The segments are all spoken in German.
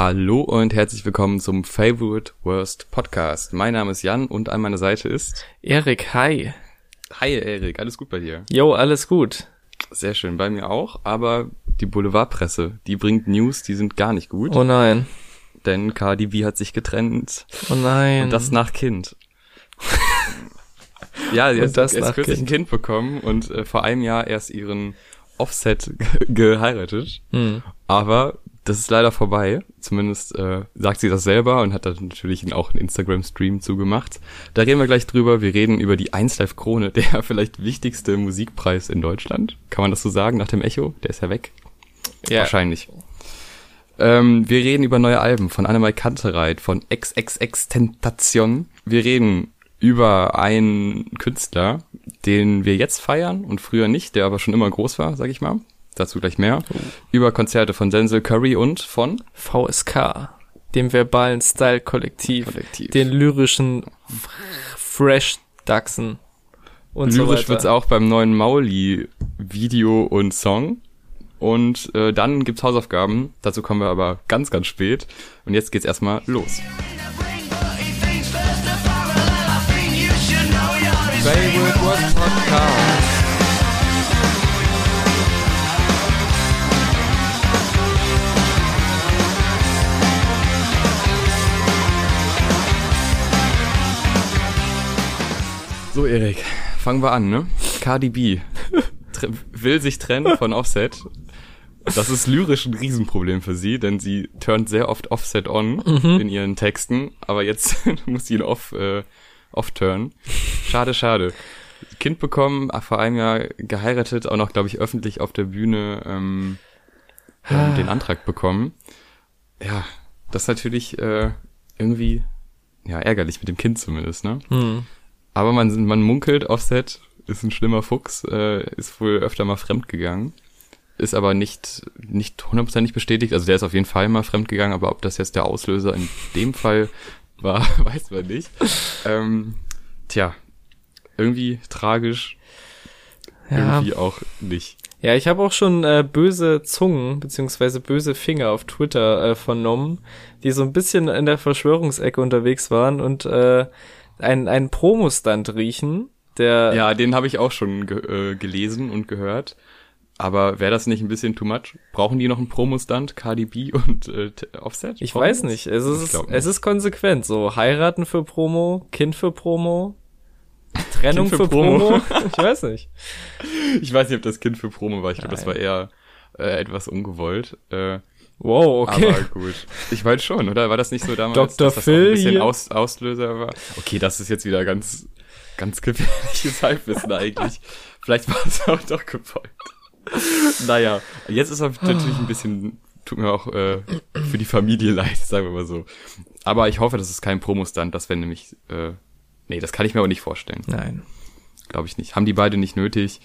Hallo und herzlich willkommen zum Favorite Worst Podcast. Mein Name ist Jan und an meiner Seite ist Erik, hi. Hi Erik, alles gut bei dir? Jo, alles gut. Sehr schön, bei mir auch, aber die Boulevardpresse, die bringt News, die sind gar nicht gut. Oh nein. Denn Cardi B hat sich getrennt. Oh nein. Und das nach Kind. ja, sie Und hat das erst nach kürzlich ein Kind bekommen und äh, vor einem Jahr erst ihren Offset geheiratet. Hm. Aber das ist leider vorbei. Zumindest äh, sagt sie das selber und hat da natürlich auch einen Instagram-Stream zugemacht. Da reden wir gleich drüber. Wir reden über die 1Live Krone, der vielleicht wichtigste Musikpreis in Deutschland. Kann man das so sagen nach dem Echo? Der ist ja weg. Ja. Wahrscheinlich. Ähm, wir reden über neue Alben von Annemai Kantereit, von XXX Tentation. Wir reden über einen Künstler, den wir jetzt feiern und früher nicht, der aber schon immer groß war, sag ich mal. Dazu gleich mehr. Über Konzerte von Denzel Curry und von VSK, dem verbalen Style-Kollektiv, Kollektiv. den lyrischen Fresh-Dachsen und so Lyrisch weiter. wird's auch beim neuen Mauli Video und Song. Und äh, dann gibt's Hausaufgaben. Dazu kommen wir aber ganz, ganz spät. Und jetzt geht's erstmal los. Favorite Podcast. So, Erik, fangen wir an, ne? Cardi B will sich trennen von Offset. Das ist lyrisch ein Riesenproblem für sie, denn sie turnt sehr oft Offset on in ihren Texten, aber jetzt muss sie ihn off, äh, off turn. Schade, schade. Kind bekommen, ah, vor einem Jahr geheiratet, auch noch, glaube ich, öffentlich auf der Bühne ähm, ähm, den Antrag bekommen. Ja, das ist natürlich äh, irgendwie ja ärgerlich mit dem Kind zumindest, ne? Hm. Aber man, man munkelt, Offset ist ein schlimmer Fuchs, äh, ist wohl öfter mal fremdgegangen. Ist aber nicht, nicht hundertprozentig bestätigt. Also der ist auf jeden Fall mal fremdgegangen, aber ob das jetzt der Auslöser in dem Fall war, weiß man nicht. Ähm, tja, irgendwie tragisch, Ja. irgendwie auch nicht. Ja, ich habe auch schon äh, böse Zungen beziehungsweise böse Finger auf Twitter äh, vernommen, die so ein bisschen in der Verschwörungsecke unterwegs waren und äh, einen, einen Promostand riechen, der Ja, den habe ich auch schon ge äh, gelesen und gehört. Aber wäre das nicht ein bisschen too much? Brauchen die noch einen Promo-Stunt, Cardi B und äh, Offset? Ich weiß nicht. Es ist, glaub es ist konsequent. So heiraten für Promo, Kind für Promo, Trennung für, für Promo. Promo. ich weiß nicht. Ich weiß nicht, ob das Kind für Promo war. Ich glaube, das war eher äh, etwas ungewollt. Äh, Wow, okay. Aber gut. Ich weiß schon, oder? War das nicht so damals, Dr. dass das Phil ein bisschen? Aus, Auslöser war? Okay, das ist jetzt wieder ganz, ganz gefährliches Halbwissen eigentlich. Vielleicht war es auch doch gewollt. naja, jetzt ist er natürlich ein bisschen, tut mir auch äh, für die Familie leid, sagen wir mal so. Aber ich hoffe, das ist kein Promo-Stunt, das wäre nämlich, äh, nee, das kann ich mir aber nicht vorstellen. Nein. Glaube ich nicht. Haben die beide nicht nötig.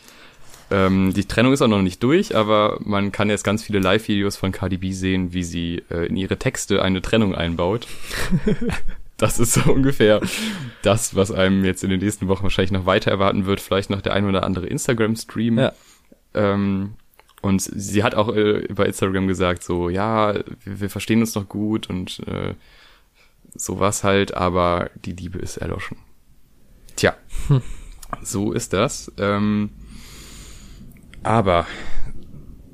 Ähm, die Trennung ist auch noch nicht durch, aber man kann jetzt ganz viele Live-Videos von Cardi B sehen, wie sie äh, in ihre Texte eine Trennung einbaut. das ist so ungefähr das, was einem jetzt in den nächsten Wochen wahrscheinlich noch weiter erwarten wird. Vielleicht noch der ein oder andere Instagram-Stream. Ja. Ähm, und sie hat auch äh, bei Instagram gesagt, so, ja, wir, wir verstehen uns noch gut und äh, sowas halt, aber die Liebe ist erloschen. Tja, so ist das. Ähm, aber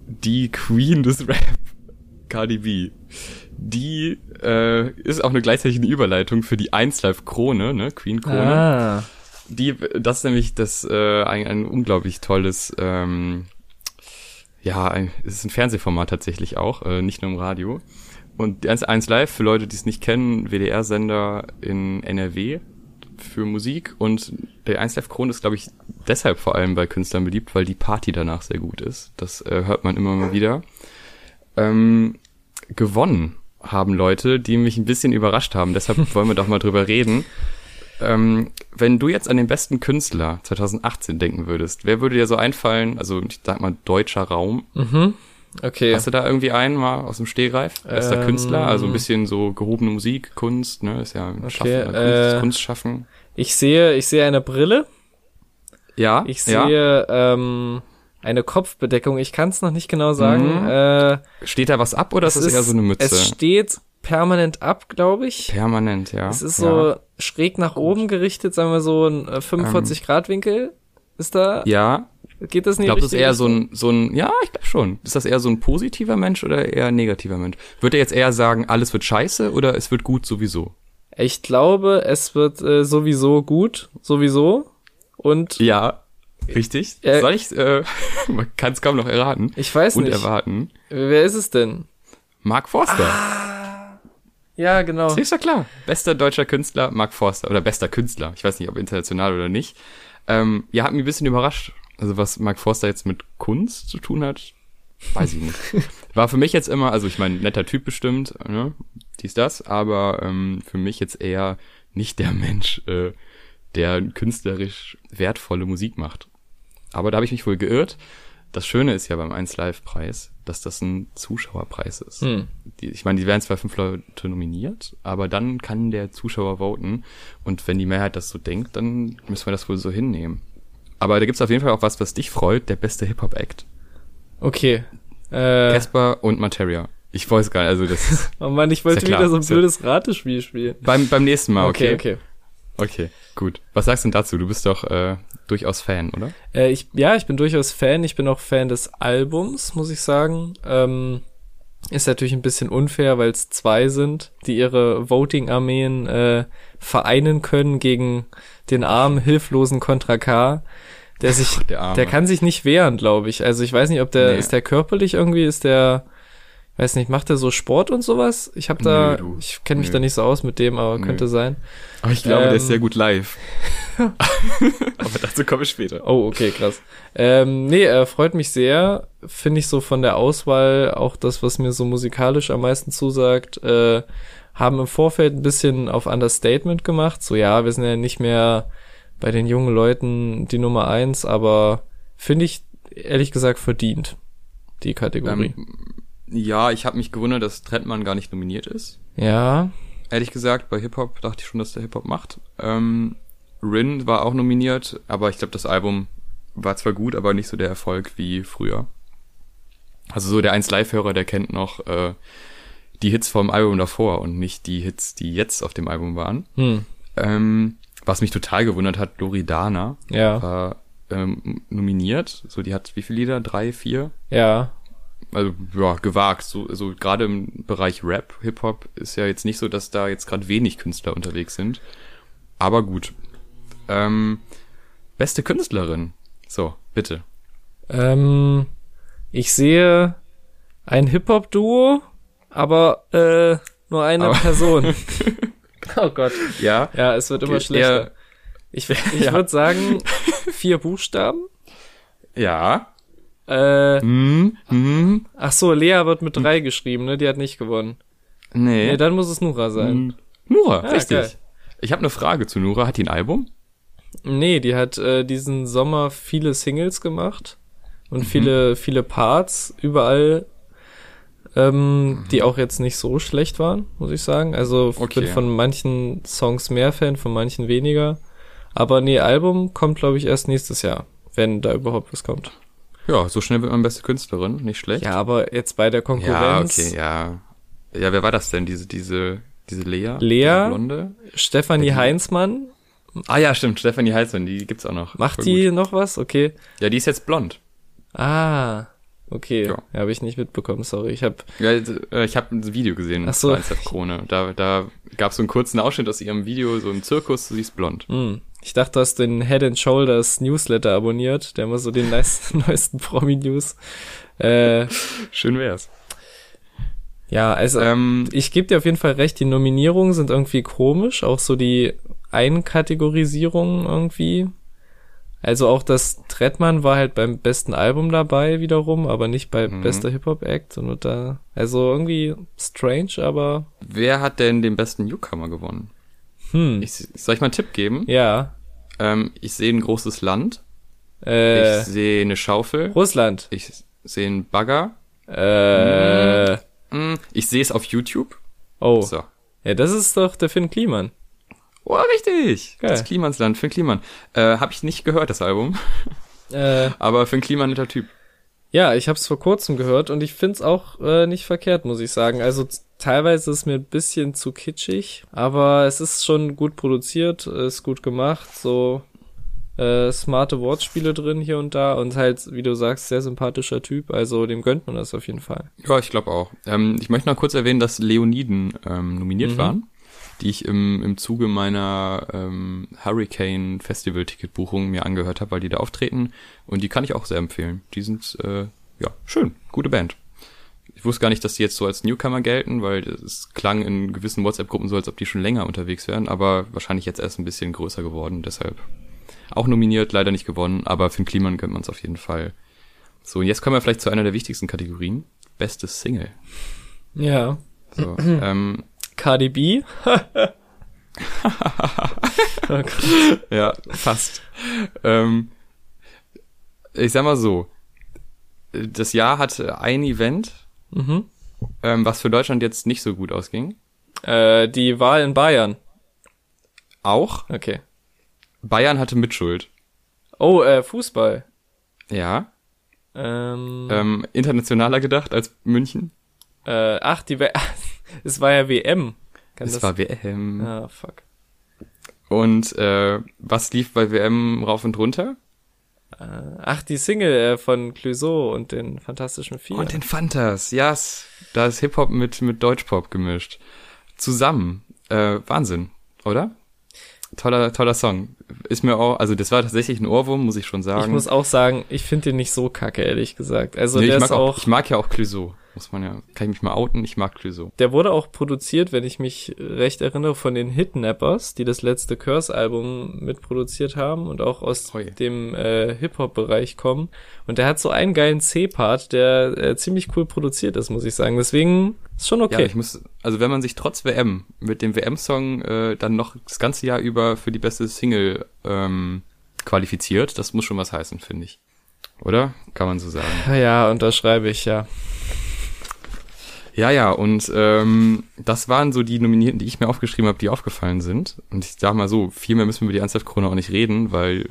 die Queen des Rap, Cardi B, die äh, ist auch eine gleichzeitige Überleitung für die 1Live Krone, ne, Queen Krone. Ah. Die, das ist nämlich das äh, ein, ein unglaublich tolles, ähm, ja, ein, es ist ein Fernsehformat tatsächlich auch, äh, nicht nur im Radio. Und die 1, 1 Live, für Leute, die es nicht kennen, WDR-Sender in NRW für Musik. Und der 1 Live Krone ist, glaube ich, deshalb vor allem bei Künstlern beliebt, weil die Party danach sehr gut ist. Das äh, hört man immer mal wieder. Ähm, gewonnen haben Leute, die mich ein bisschen überrascht haben. Deshalb wollen wir doch mal drüber reden. Ähm, wenn du jetzt an den besten Künstler 2018 denken würdest, wer würde dir so einfallen? Also ich sag mal deutscher Raum. Mhm. Okay. Hast du da irgendwie einen mal aus dem Stehgreif? Bester Ähm, Künstler, also ein bisschen so gehobene Musik, Kunst, ne, ist ja ein Okay, Schaffen, Kunst, äh, Kunst schaffen. Ich sehe, ich sehe eine Brille. Ja, Ich ja. sehe ähm, eine Kopfbedeckung. Ich kann es noch nicht genau sagen. Mhm. Äh, Steht da was ab oder ist es das eher so eine Mütze? Es steht permanent ab, glaube ich. Permanent, ja. Es ist ja. so schräg nach oben gerichtet, sagen wir so ein äh, 45 Grad Winkel. Ist da? Ja, Geht das ich nicht? glaube, das ist eher so ein, so ein, ja, ich glaube schon. Ist das eher so ein positiver Mensch oder eher ein negativer Mensch? Wird er jetzt eher sagen, alles wird scheiße oder es wird gut sowieso? Ich glaube, es wird äh, sowieso gut, sowieso. Und Ja, richtig. Äh, Soll ich, äh, man kann es kaum noch erraten ich weiß und nicht. erwarten. Wer ist es denn? Mark Forster. Ja, genau. Ist ja klar. Bester deutscher Künstler, Mark Forster. Oder bester Künstler. Ich weiß nicht, ob international oder nicht. Ähm, ja, hat mich ein bisschen überrascht. Also was Mark Forster jetzt mit Kunst zu tun hat, weiß ich nicht. War für mich jetzt immer, also ich meine, netter Typ bestimmt, ne? dies, das, aber ähm, für mich jetzt eher nicht der Mensch, äh, der künstlerisch wertvolle Musik macht. Aber da habe ich mich wohl geirrt. Das Schöne ist ja beim 1 Live Preis, dass das ein Zuschauerpreis ist. Hm. Die, ich meine, die werden zwar fünf Leute nominiert, aber dann kann der Zuschauer voten. Und wenn die Mehrheit das so denkt, dann müssen wir das wohl so hinnehmen. Aber da gibt's auf jeden Fall auch was, was dich freut, der beste Hip-Hop-Act. Okay. Äh, Casper und Materia. Ich weiß gar nicht, also das ist oh Mann, ich wollte ja wieder so ein blödes Ratespiel spielen. beim, beim nächsten Mal, okay? okay. Okay, gut. Was sagst du denn dazu? Du bist doch äh, durchaus Fan, oder? Äh, ich, ja, ich bin durchaus Fan. Ich bin auch Fan des Albums, muss ich sagen. Ähm, ist natürlich ein bisschen unfair, weil es zwei sind, die ihre Voting-Armeen äh, vereinen können gegen den armen, hilflosen Contra K, der sich, Der Arme. der kann sich nicht wehren, glaube ich. Also ich weiß nicht, ob der, Nee. ist der körperlich irgendwie, ist der, weiß nicht, macht der so Sport und sowas? Ich habe da, du. ich kenne mich Nö. da nicht so aus mit dem, aber Nö. könnte sein. Aber ich glaube, der ist Ähm, sehr gut live. Aber dazu komme ich später. Oh, okay, krass. Ähm, nee, äh, freut mich sehr. Finde ich so von der Auswahl auch das, was mir so musikalisch am meisten zusagt. Äh, haben im Vorfeld ein bisschen auf Understatement gemacht. So, ja, wir sind ja nicht mehr bei den jungen Leuten die Nummer eins, aber finde ich ehrlich gesagt verdient, die Kategorie. Ähm, ja, ich habe mich gewundert, dass Trettmann gar nicht nominiert ist. ja, Ehrlich gesagt, bei Hip-Hop dachte ich schon, dass der Hip-Hop macht. Ähm, Rin war auch nominiert, aber ich glaube, das Album war zwar gut, aber nicht so der Erfolg wie früher. Also so der 1 Live-Hörer, der kennt noch äh, die Hits vom Album davor und nicht die Hits, die jetzt auf dem Album waren. hm, Ähm, was mich total gewundert hat, Loredana ja, war ähm, nominiert. So, die hat wie viele Lieder? Drei, vier? ja, also ja, gewagt. So, also gerade im Bereich Rap, Hip-Hop ist ja jetzt nicht so, dass da jetzt gerade wenig Künstler unterwegs sind. Aber gut. Ähm, beste Künstlerin. So, bitte. Ähm, ich sehe ein Hip-Hop-Duo, aber äh, nur eine Aber- Person. oh Gott. Ja. Ja, es wird immer Okay, schlechter. eher- Ich, ich Ja. würde sagen, vier Buchstaben. Ja. Äh, Hm, hm, ach so, Lea wird mit drei geschrieben, ne? Die hat nicht gewonnen. nee. Nee, dann muss es Nura sein. Hm. Nura, Ah, richtig. geil. Ich habe eine Frage zu Nura. Hat die ein Album? Nee, die hat äh, diesen Sommer viele Singles gemacht Mhm. und viele, viele Parts überall, ähm, Mhm. die auch jetzt nicht so schlecht waren, muss ich sagen. Also ich Okay. bin von manchen Songs mehr Fan, von manchen weniger. Aber nee, Album kommt, glaube ich, erst nächstes Jahr, wenn da überhaupt was kommt. Ja, so schnell wird man beste Künstlerin. Nicht schlecht. Ja, aber jetzt bei der ja Konkurrenz. okay, ja. Ja, wer war das denn? Diese, diese, diese Lea? Lea? Blonde? Stefanie Ja, Heinzmann, Ah ja, stimmt. Stefanie Heizmann, die gibt's auch noch. macht Voll die gut. noch was? Okay. Ja, die ist jetzt blond. Ah, okay. Ja. Ja, habe ich nicht mitbekommen, sorry. Ich habe Ja, äh, ich habe ein Video gesehen Ach so. Krone. Da, da gab es so einen kurzen Ausschnitt aus ihrem Video, so ein Zirkus, sie ist blond. Hm. Ich dachte, du hast den Head and Shoulders Newsletter abonniert, der immer so den nice, neuesten Promi-News. Äh, Schön wär's. ja, also Ähm, ich gebe dir auf jeden Fall recht, die Nominierungen sind irgendwie komisch, auch so die Einkategorisierung irgendwie. Also auch das Trettmann war halt beim besten Album dabei wiederum, aber nicht bei Mhm. bester Hip-Hop-Act und da, also irgendwie strange, aber wer hat denn den besten Newcomer gewonnen? Hm, Ich, soll ich mal einen Tipp geben? ja, Ähm, ich sehe ein großes Land. äh, Ich sehe eine Schaufel. Russland, Ich sehe einen Bagger. äh, Hm, Ich sehe es auf YouTube. oh, So. ja, das ist doch der Finn Kliman. Oh, richtig. Geil. Das Klimansland, Finn Kliman. Äh, habe ich nicht gehört, das Album. Äh, Aber Finn Kliman, netter Typ. Ja, ich habe es vor kurzem gehört und ich find's auch äh, nicht verkehrt, muss ich sagen. Also teilweise ist mir ein bisschen zu kitschig, aber es ist schon gut produziert, ist gut gemacht, so äh, smarte Wortspiele drin hier und da und halt, wie du sagst, sehr sympathischer Typ, also dem gönnt man das auf jeden Fall. Ja, ich glaube auch. Ähm, ich möchte noch kurz erwähnen, dass Leoniden ähm, nominiert Mhm. waren, die ich im, im Zuge meiner ähm, Hurricane Festival Ticketbuchung mir angehört habe, weil die da auftreten und die kann ich auch sehr empfehlen. Die sind äh, ja schön, gute Band. Ich wusste gar nicht, dass die jetzt so als Newcomer gelten, weil es klang in gewissen WhatsApp-Gruppen so, als ob die schon länger unterwegs wären, aber wahrscheinlich jetzt erst ein bisschen größer geworden, deshalb auch nominiert, leider nicht gewonnen, aber Finn Kliman gönnt man es auf jeden Fall. So, und jetzt kommen wir vielleicht zu einer der wichtigsten Kategorien. Bestes Single. Ja. So, ähm, Cardi B. oh ja, fast. ähm, ich sag mal so, das Jahr hatte ein Event, mhm. ähm, was für Deutschland jetzt nicht so gut ausging. äh, die Wahl in Bayern. Auch Okay. Bayern hatte Mitschuld. Oh, äh, Fußball. Ja. Ähm, Ähm, internationaler gedacht als München. äh, ach, die es war ja WM. Kann Es das war WM. Ah, fuck. Und äh, was lief bei WM rauf und runter? Äh, ach, die Single äh, von Clouseau und den Fantastischen Vier. Und den Fantas, ja. Yes. Da ist Hip-Hop mit, mit Deutschpop gemischt. Zusammen. Äh, Wahnsinn, oder? Toller, toller Song. Ist mir auch, also das war tatsächlich ein Ohrwurm, muss ich schon sagen. ich muss auch sagen, ich finde den nicht so kacke, ehrlich gesagt. Also nee, der ich, ist mag auch, auch, ich mag ja auch Clouseau. Muss man ja, kann ich mich mal outen, ich mag Clouseau. der wurde auch produziert, wenn ich mich recht erinnere, von den Hitnappers, die das letzte Curse-Album mitproduziert haben und auch aus Ui. dem äh, Hip-Hop-Bereich kommen. Und der hat so einen geilen C-Part, der äh, ziemlich cool produziert ist, muss ich sagen. Deswegen ist schon Ja, okay. ich muss, also wenn man sich trotz WM mit dem WM-Song äh, dann noch das ganze Jahr über für die beste Single ähm, qualifiziert, das muss schon was heißen, finde ich. Oder? Kann man so sagen. ja, ja, unterschreibe ich, ja. Ja, ja, und ähm, das waren so die Nominierten, die ich mir aufgeschrieben habe, die aufgefallen sind. Und ich sag mal so, viel mehr müssen wir über die Ernsthaft-Krone auch nicht reden, weil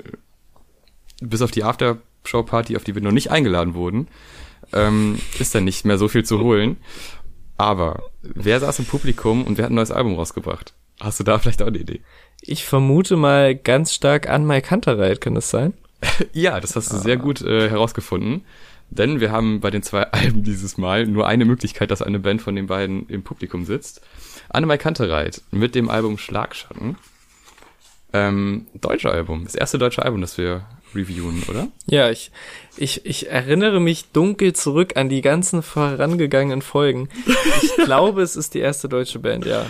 bis auf die Aftershow-Party, auf die wir noch nicht eingeladen wurden, ähm, ist dann nicht mehr so viel zu holen. Aber wer saß im Publikum und wer hat ein neues Album rausgebracht? Hast du da vielleicht auch eine Idee? Ich vermute mal ganz stark an Mike Hunterreit, kann das sein? Ja, das hast du sehr gut äh, herausgefunden. Denn wir haben bei den zwei Alben dieses Mal nur eine Möglichkeit, dass eine Band von den beiden im Publikum sitzt. Annemai Kantereit mit dem Album Schlagschatten. Ähm, deutsche Album. Das erste deutsche Album, das wir reviewen, oder? Ja, ich, ich, ich erinnere mich dunkel zurück an die ganzen vorangegangenen Folgen. Ich glaube, es ist die erste deutsche Band, ja.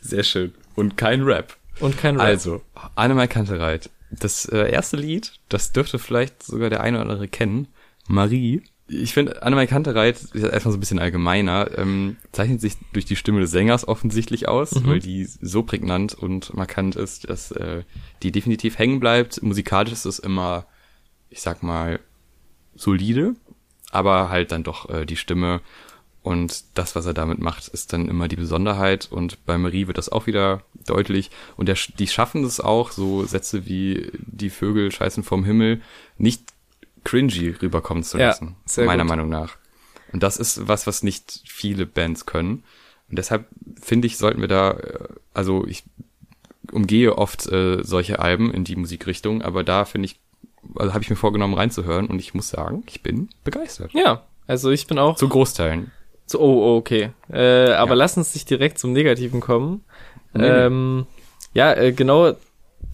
Sehr schön. Und kein Rap. Und kein Rap. Also, Annemai Kantereit. Das äh, erste Lied, das dürfte vielleicht sogar der eine oder andere kennen. Marie. Ich finde, Annemai Kantereit ist erstmal so ein bisschen allgemeiner, ähm, zeichnet sich durch die Stimme des Sängers offensichtlich aus, Mhm. weil die so prägnant und markant ist, dass äh, die definitiv hängen bleibt. Musikalisch ist es immer, ich sag mal, solide, aber halt dann doch äh, die Stimme und das, was er damit macht, ist dann immer die Besonderheit. Und bei Marie wird das auch wieder deutlich. Und der, die schaffen es auch, so Sätze wie die Vögel scheißen vom Himmel nicht cringy rüberkommen zu Ja, lassen. sehr meiner gut. Meinung nach. Und das ist was, was nicht viele Bands können. Und deshalb finde ich, sollten wir da, äh, also ich umgehe oft äh, solche Alben in die Musikrichtung, aber da finde ich, also habe ich mir vorgenommen reinzuhören und ich muss sagen, ich bin begeistert. Ja, also ich bin auch Zu Großteilen. So, oh, oh, okay. Äh, aber Ja. lass uns nicht direkt zum Negativen kommen. Nee, nee. ähm, ja, äh, genau,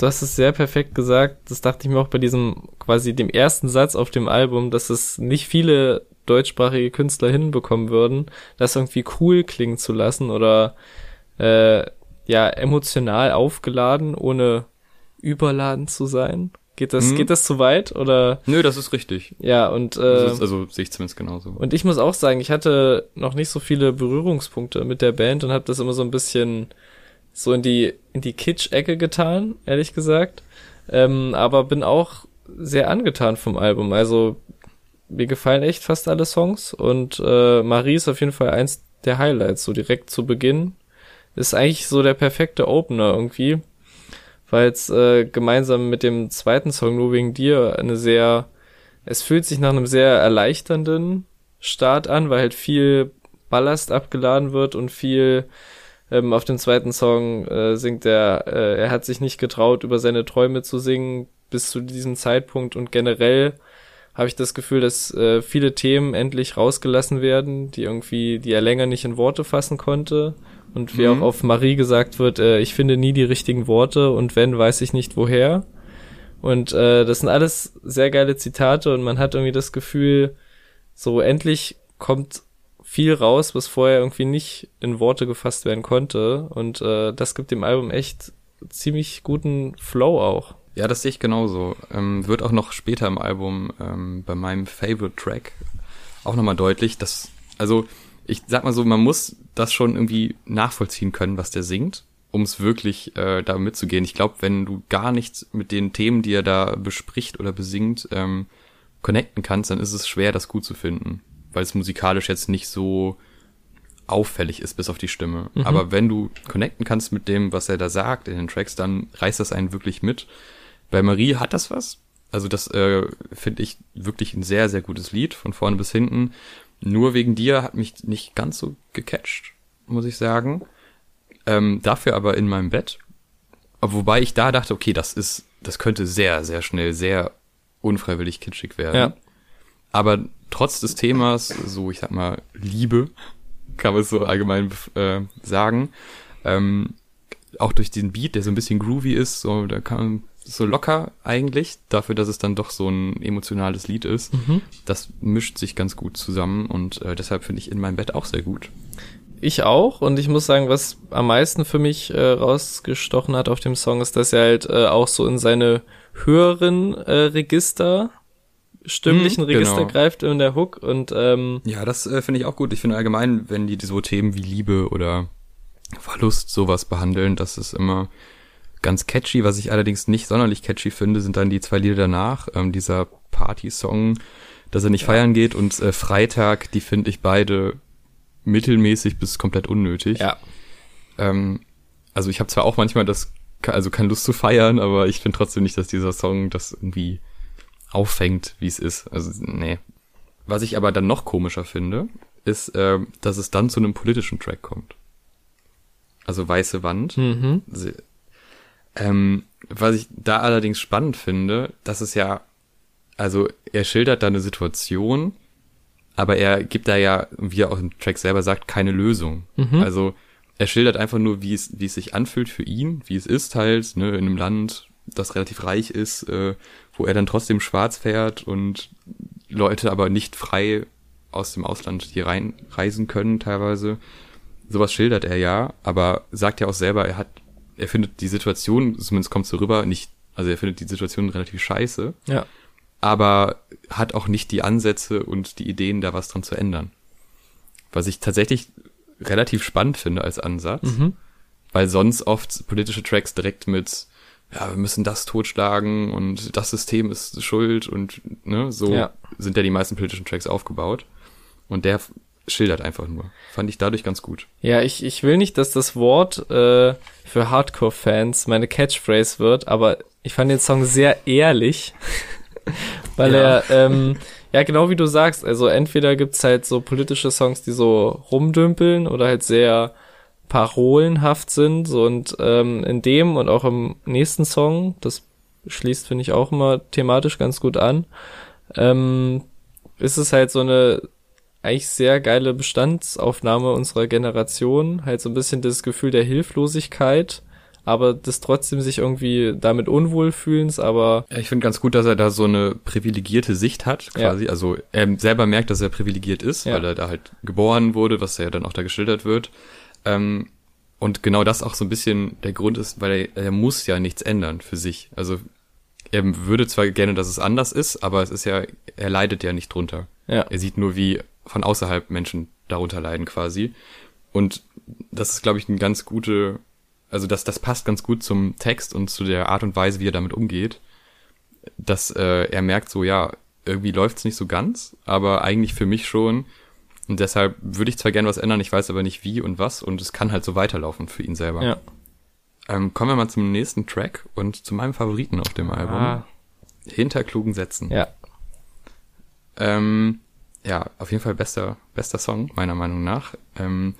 du hast es sehr perfekt gesagt. Das dachte ich mir auch bei diesem, quasi dem ersten Satz auf dem Album, dass es nicht viele deutschsprachige Künstler hinbekommen würden, das irgendwie cool klingen zu lassen oder äh, ja, emotional aufgeladen, ohne überladen zu sein. Geht das, Mhm. geht das zu weit? Oder Nö, das ist richtig. ja, und äh, Also, also sehe ich zumindest genauso. und ich muss auch sagen, ich hatte noch nicht so viele Berührungspunkte mit der Band und habe das immer so ein bisschen so in die in die Kitsch-Ecke getan, ehrlich gesagt. Ähm, aber bin auch sehr angetan vom Album. Also mir gefallen echt fast alle Songs und äh, Marie ist auf jeden Fall eins der Highlights, so direkt zu Beginn. Ist eigentlich so der perfekte Opener irgendwie, weil es äh, gemeinsam mit dem zweiten Song nur wegen dir eine sehr es fühlt sich nach einem sehr erleichternden Start an, weil halt viel Ballast abgeladen wird und viel ähm, auf dem zweiten Song äh, singt er, äh, er hat sich nicht getraut, über seine Träume zu singen bis zu diesem Zeitpunkt und generell habe ich das Gefühl, dass äh, viele Themen endlich rausgelassen werden, die irgendwie, die er länger nicht in Worte fassen konnte. Und wie Mhm. auch auf Marie gesagt wird, äh, ich finde nie die richtigen Worte und wenn, weiß ich nicht woher. Und äh, das sind alles sehr geile Zitate und man hat irgendwie das Gefühl, so endlich kommt viel raus, was vorher irgendwie nicht in Worte gefasst werden konnte. Und äh, das gibt dem Album echt ziemlich guten Flow auch. Ja, das sehe ich genauso. Ähm, wird auch noch später im Album ähm, bei meinem Favorite Track auch nochmal deutlich, dass, also ich sag mal so, man muss das schon irgendwie nachvollziehen können, was der singt, um es wirklich äh, da mitzugehen. Ich glaube, wenn du gar nichts mit den Themen, die er da bespricht oder besingt, ähm, connecten kannst, dann ist es schwer, das gut zu finden, weil es musikalisch jetzt nicht so auffällig ist, bis auf die Stimme. Aber wenn du connecten kannst mit dem, was er da sagt in den Tracks, dann reißt das einen wirklich mit. Bei Marie hat das was. Also das äh, finde ich wirklich ein sehr, sehr gutes Lied, von vorne bis hinten. Nur wegen dir hat mich nicht ganz so gecatcht, muss ich sagen. Ähm, dafür aber in meinem Bett. Wobei ich da dachte, okay, das ist, das könnte sehr, sehr schnell, sehr unfreiwillig kitschig werden. Ja. Aber trotz des Themas, so ich sag mal, Liebe, kann man es so allgemein äh, sagen, ähm, auch durch den Beat, der so ein bisschen groovy ist, so, da kann so locker eigentlich, dafür, dass es dann doch so ein emotionales Lied ist. Das mischt sich ganz gut zusammen und äh, deshalb finde ich in meinem Bett auch sehr gut. Ich auch und ich muss sagen, was am meisten für mich äh, rausgestochen hat auf dem Song ist, dass er halt äh, auch so in seine höheren äh, Register, stimmlichen Hm, Register genau. greift in der Hook und ähm, Ja, das äh, finde ich auch gut. Ich finde allgemein, wenn die so Themen wie Liebe oder Verlust sowas behandeln, das ist immer ganz catchy. Was ich allerdings nicht sonderlich catchy finde, sind dann die zwei Lieder danach. Ähm, dieser Party-Song, dass er nicht feiern geht und äh, Freitag, die finde ich beide mittelmäßig bis komplett unnötig. ja, Ähm, also ich habe zwar auch manchmal das, also keine Lust zu feiern, aber ich finde trotzdem nicht, dass dieser Song das irgendwie auffängt, wie es ist. Also nee. Was ich aber dann noch komischer finde, ist, ähm, dass es dann zu einem politischen Track kommt. Also weiße Wand. mhm. Sie- Ähm, was ich da allerdings spannend finde, dass es ja, also er schildert da eine Situation, aber er gibt da ja, wie er auch im Track selber sagt, keine Lösung. Also er schildert einfach nur, wie es, wie es sich anfühlt für ihn, wie es ist halt, ne, in einem Land, das relativ reich ist, äh, wo er dann trotzdem schwarz fährt und Leute aber nicht frei aus dem Ausland hier rein reisen können teilweise. Sowas schildert er ja, aber sagt ja auch selber, er hat, er findet die Situation, zumindest kommt so rüber, nicht, also er findet die Situation relativ scheiße, ja, aber hat auch nicht die Ansätze und die Ideen, da was dran zu ändern. Was ich tatsächlich relativ spannend finde als Ansatz, mhm. weil sonst oft politische Tracks direkt mit, ja, wir müssen das totschlagen und das System ist schuld und ne, so Ja. sind ja die meisten politischen Tracks aufgebaut. Und der schildert einfach nur. Fand ich dadurch ganz gut. Ja, ich, ich will nicht, dass das Wort äh, für Hardcore-Fans meine Catchphrase wird, aber ich fand den Song sehr ehrlich, weil Ja. er, ähm, ja genau wie du sagst, also entweder gibt's halt so politische Songs, die so rumdümpeln oder halt sehr parolenhaft sind und ähm, in dem und auch im nächsten Song, das schließt finde ich auch immer thematisch ganz gut an, ähm, ist es halt so eine eigentlich sehr geile Bestandsaufnahme unserer Generation, halt so ein bisschen das Gefühl der Hilflosigkeit, aber das trotzdem sich irgendwie damit unwohlfühlens, aber Ja, ich finde ganz gut, dass er da so eine privilegierte Sicht hat, quasi. Also er selber merkt, dass er privilegiert ist, Ja. weil er da halt geboren wurde, was ja dann auch da geschildert wird. Ähm, und genau das auch so ein bisschen der Grund ist, weil er, er muss ja nichts ändern für sich. Also er würde zwar gerne, dass es anders ist, aber es ist ja, er leidet ja nicht drunter. ja, Er sieht nur, wie von außerhalb Menschen darunter leiden quasi. Und das ist, glaube ich, ein ganz gute, also das, das passt ganz gut zum Text und zu der Art und Weise, wie er damit umgeht. Dass äh, er merkt so, ja, irgendwie läuft's nicht so ganz, aber eigentlich für mich schon. Und deshalb würde ich zwar gerne was ändern, ich weiß aber nicht wie und was und es kann halt so weiterlaufen für ihn selber. ja. Ähm, kommen wir mal zum nächsten Track und zu meinem Favoriten auf dem Album. Ah, Hinter klugen Sätzen. ja. Ähm, ja, auf jeden Fall bester, bester Song, meiner Meinung nach. Ähm,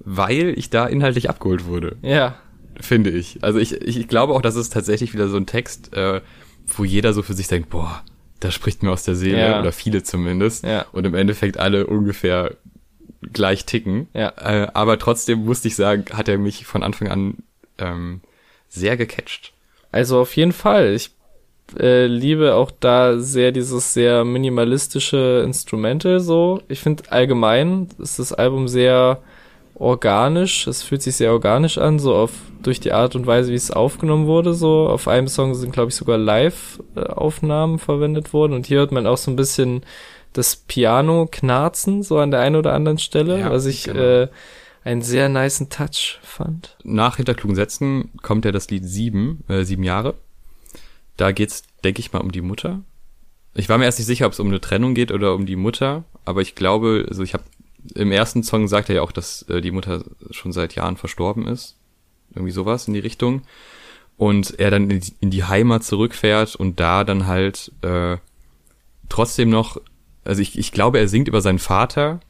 weil ich da inhaltlich abgeholt wurde. Ja. Finde ich. Also ich, ich glaube auch, dass es tatsächlich wieder so ein Text, äh, wo jeder so für sich denkt, boah, da spricht mir aus der Seele, Ja. oder viele zumindest. Ja. Und im Endeffekt alle ungefähr gleich ticken. Ja. Äh, aber trotzdem musste ich sagen, hat er mich von Anfang an ähm, sehr gecatcht. Also auf jeden Fall. Ich äh, liebe auch da sehr dieses sehr minimalistische Instrumental so. Ich finde allgemein ist das Album sehr organisch. Es fühlt sich sehr organisch an, so auf durch die Art und Weise, wie es aufgenommen wurde. So auf einem Song sind glaube ich sogar Live-Aufnahmen verwendet worden und hier hört man auch so ein bisschen das Piano knarzen so an der einen oder anderen Stelle, Ja, was ich genau. äh, einen sehr niceen Touch fand. Nach Hinter klugen Sätzen kommt ja das Lied Sieben, äh, Sieben Jahre. Da geht's, denke ich mal, um die Mutter. Ich war mir erst nicht sicher, ob es um eine Trennung geht oder um die Mutter, aber ich glaube, also ich habe im ersten Song sagt er ja auch, dass äh, die Mutter schon seit Jahren verstorben ist. Irgendwie sowas in die Richtung. Und er dann in die, in die Heimat zurückfährt und da dann halt äh, trotzdem noch, also ich, ich glaube, er singt über seinen Vater,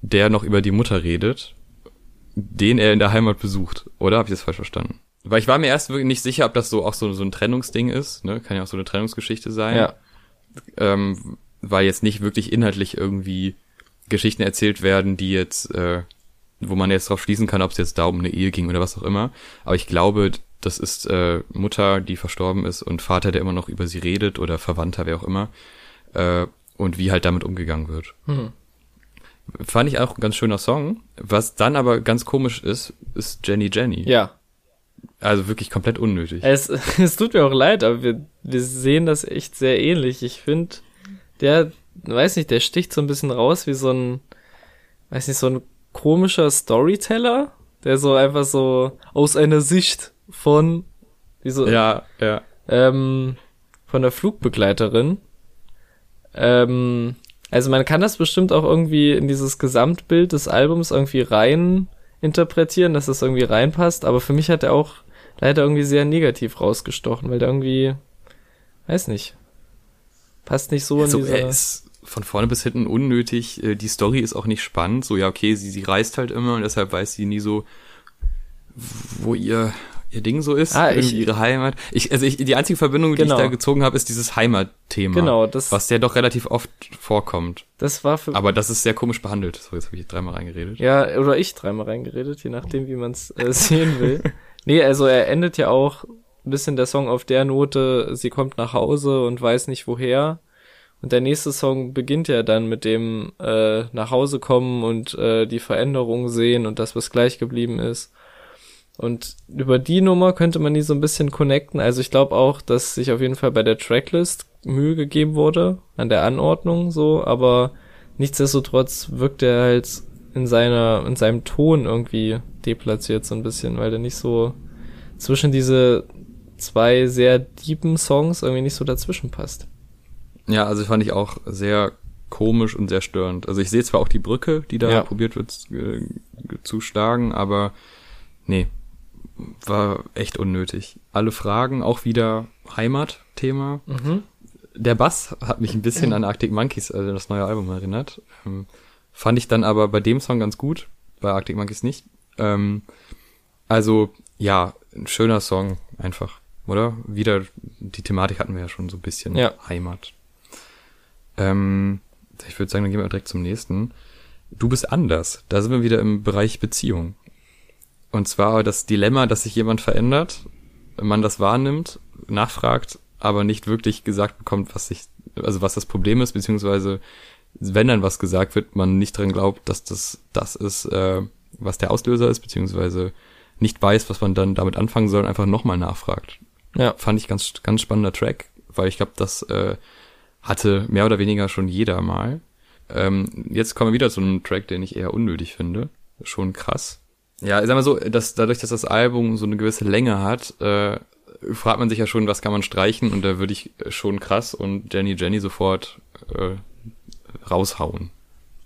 der noch über die Mutter redet, den er in der Heimat besucht. Oder habe ich das falsch verstanden? Weil ich war mir erst wirklich nicht sicher, ob das so auch so, so ein Trennungsding ist. Ne? Kann ja auch so eine Trennungsgeschichte sein Ja. ähm, weil jetzt nicht wirklich inhaltlich irgendwie Geschichten erzählt werden, die jetzt, äh, wo man jetzt drauf schließen kann, ob es jetzt da um eine Ehe ging oder was auch immer. Aber ich glaube, das ist äh, Mutter, die verstorben ist und Vater, der immer noch über sie redet oder Verwandter, wer auch immer. Äh, und wie halt damit umgegangen wird. Hm. Fand ich auch ein ganz schöner Song. Was dann aber ganz komisch ist, ist Jenny Jenny. Ja. Also wirklich komplett unnötig. Es, es tut mir auch leid, aber wir, wir sehen das echt sehr ähnlich. Ich finde, der, weiß nicht, der sticht so ein bisschen raus wie so ein, weiß nicht, so ein komischer Storyteller, der so einfach so aus einer Sicht von, wie so, Ja, ja. ähm, von der Flugbegleiterin. Ähm, also man kann das bestimmt auch irgendwie in dieses Gesamtbild des Albums irgendwie rein interpretieren, dass das irgendwie reinpasst, aber für mich hat er auch leider irgendwie sehr negativ rausgestochen, weil der irgendwie, weiß nicht, passt nicht so in Also, diese... er ist von vorne bis hinten unnötig. Äh, Die Story ist auch nicht spannend. So, ja, okay, sie, sie reist halt immer und deshalb weiß sie nie so, wo ihr, ihr Ding so ist. Ah, ich- ihre Heimat. Ich, also ich, die einzige Verbindung, die Genau. ich da gezogen habe, ist dieses Heimatthema. Genau, das- Was ja doch relativ oft vorkommt. das war für Aber das ist sehr komisch behandelt. So, jetzt habe ich dreimal reingeredet. Ja, oder ich dreimal reingeredet, je nachdem, wie man es äh, sehen will. nee, also er endet ja auch ein bisschen der Song auf der Note, sie kommt nach Hause und weiß nicht woher. Und der nächste Song beginnt ja dann mit dem äh, nach Hause kommen und äh, die Veränderung sehen und das, was gleich geblieben ist. Und über die Nummer könnte man die so ein bisschen connecten. Also ich glaube auch, dass sich auf jeden Fall bei der Tracklist Mühe gegeben wurde an der Anordnung so, aber nichtsdestotrotz wirkt er halt in seiner, in seinem Ton irgendwie deplatziert so ein bisschen, weil der nicht so zwischen diese zwei sehr deepen Songs irgendwie nicht so dazwischen passt. Ja, also fand ich auch sehr komisch und sehr störend. Also ich sehe zwar auch die Brücke, die da Ja. probiert wird äh, zu schlagen, aber nee, war echt unnötig. Alle Fragen, auch wieder Heimatthema. Mhm. Der Bass hat mich ein bisschen an Arctic Monkeys, also das neue Album erinnert. Ähm, fand ich dann aber bei dem Song ganz gut, bei Arctic Monkeys nicht. Ähm, also ja, ein schöner Song einfach, oder? Wieder die Thematik hatten wir ja schon so ein bisschen Ja. Heimat. Ähm, ich würde sagen, dann gehen wir direkt zum nächsten. Du bist anders. Da sind wir wieder im Bereich Beziehung. Und zwar das Dilemma, dass sich jemand verändert, man das wahrnimmt, nachfragt, aber nicht wirklich gesagt bekommt, was sich, also was das Problem ist, beziehungsweise wenn dann was gesagt wird, man nicht dran glaubt, dass das das ist, äh, was der Auslöser ist, beziehungsweise nicht weiß, was man dann damit anfangen soll, einfach nochmal nachfragt. Ja. Fand ich ganz, ganz spannender Track, weil ich glaube, das äh, hatte mehr oder weniger schon jeder mal. Ähm, jetzt kommen wir wieder zu einem Track, den ich eher unnötig finde. Schon krass. Ja, ich sag mal so, dass dadurch, dass das Album so eine gewisse Länge hat, äh, fragt man sich ja schon, was kann man streichen und da würde ich schon krass und Jenny Jenny sofort äh, raushauen.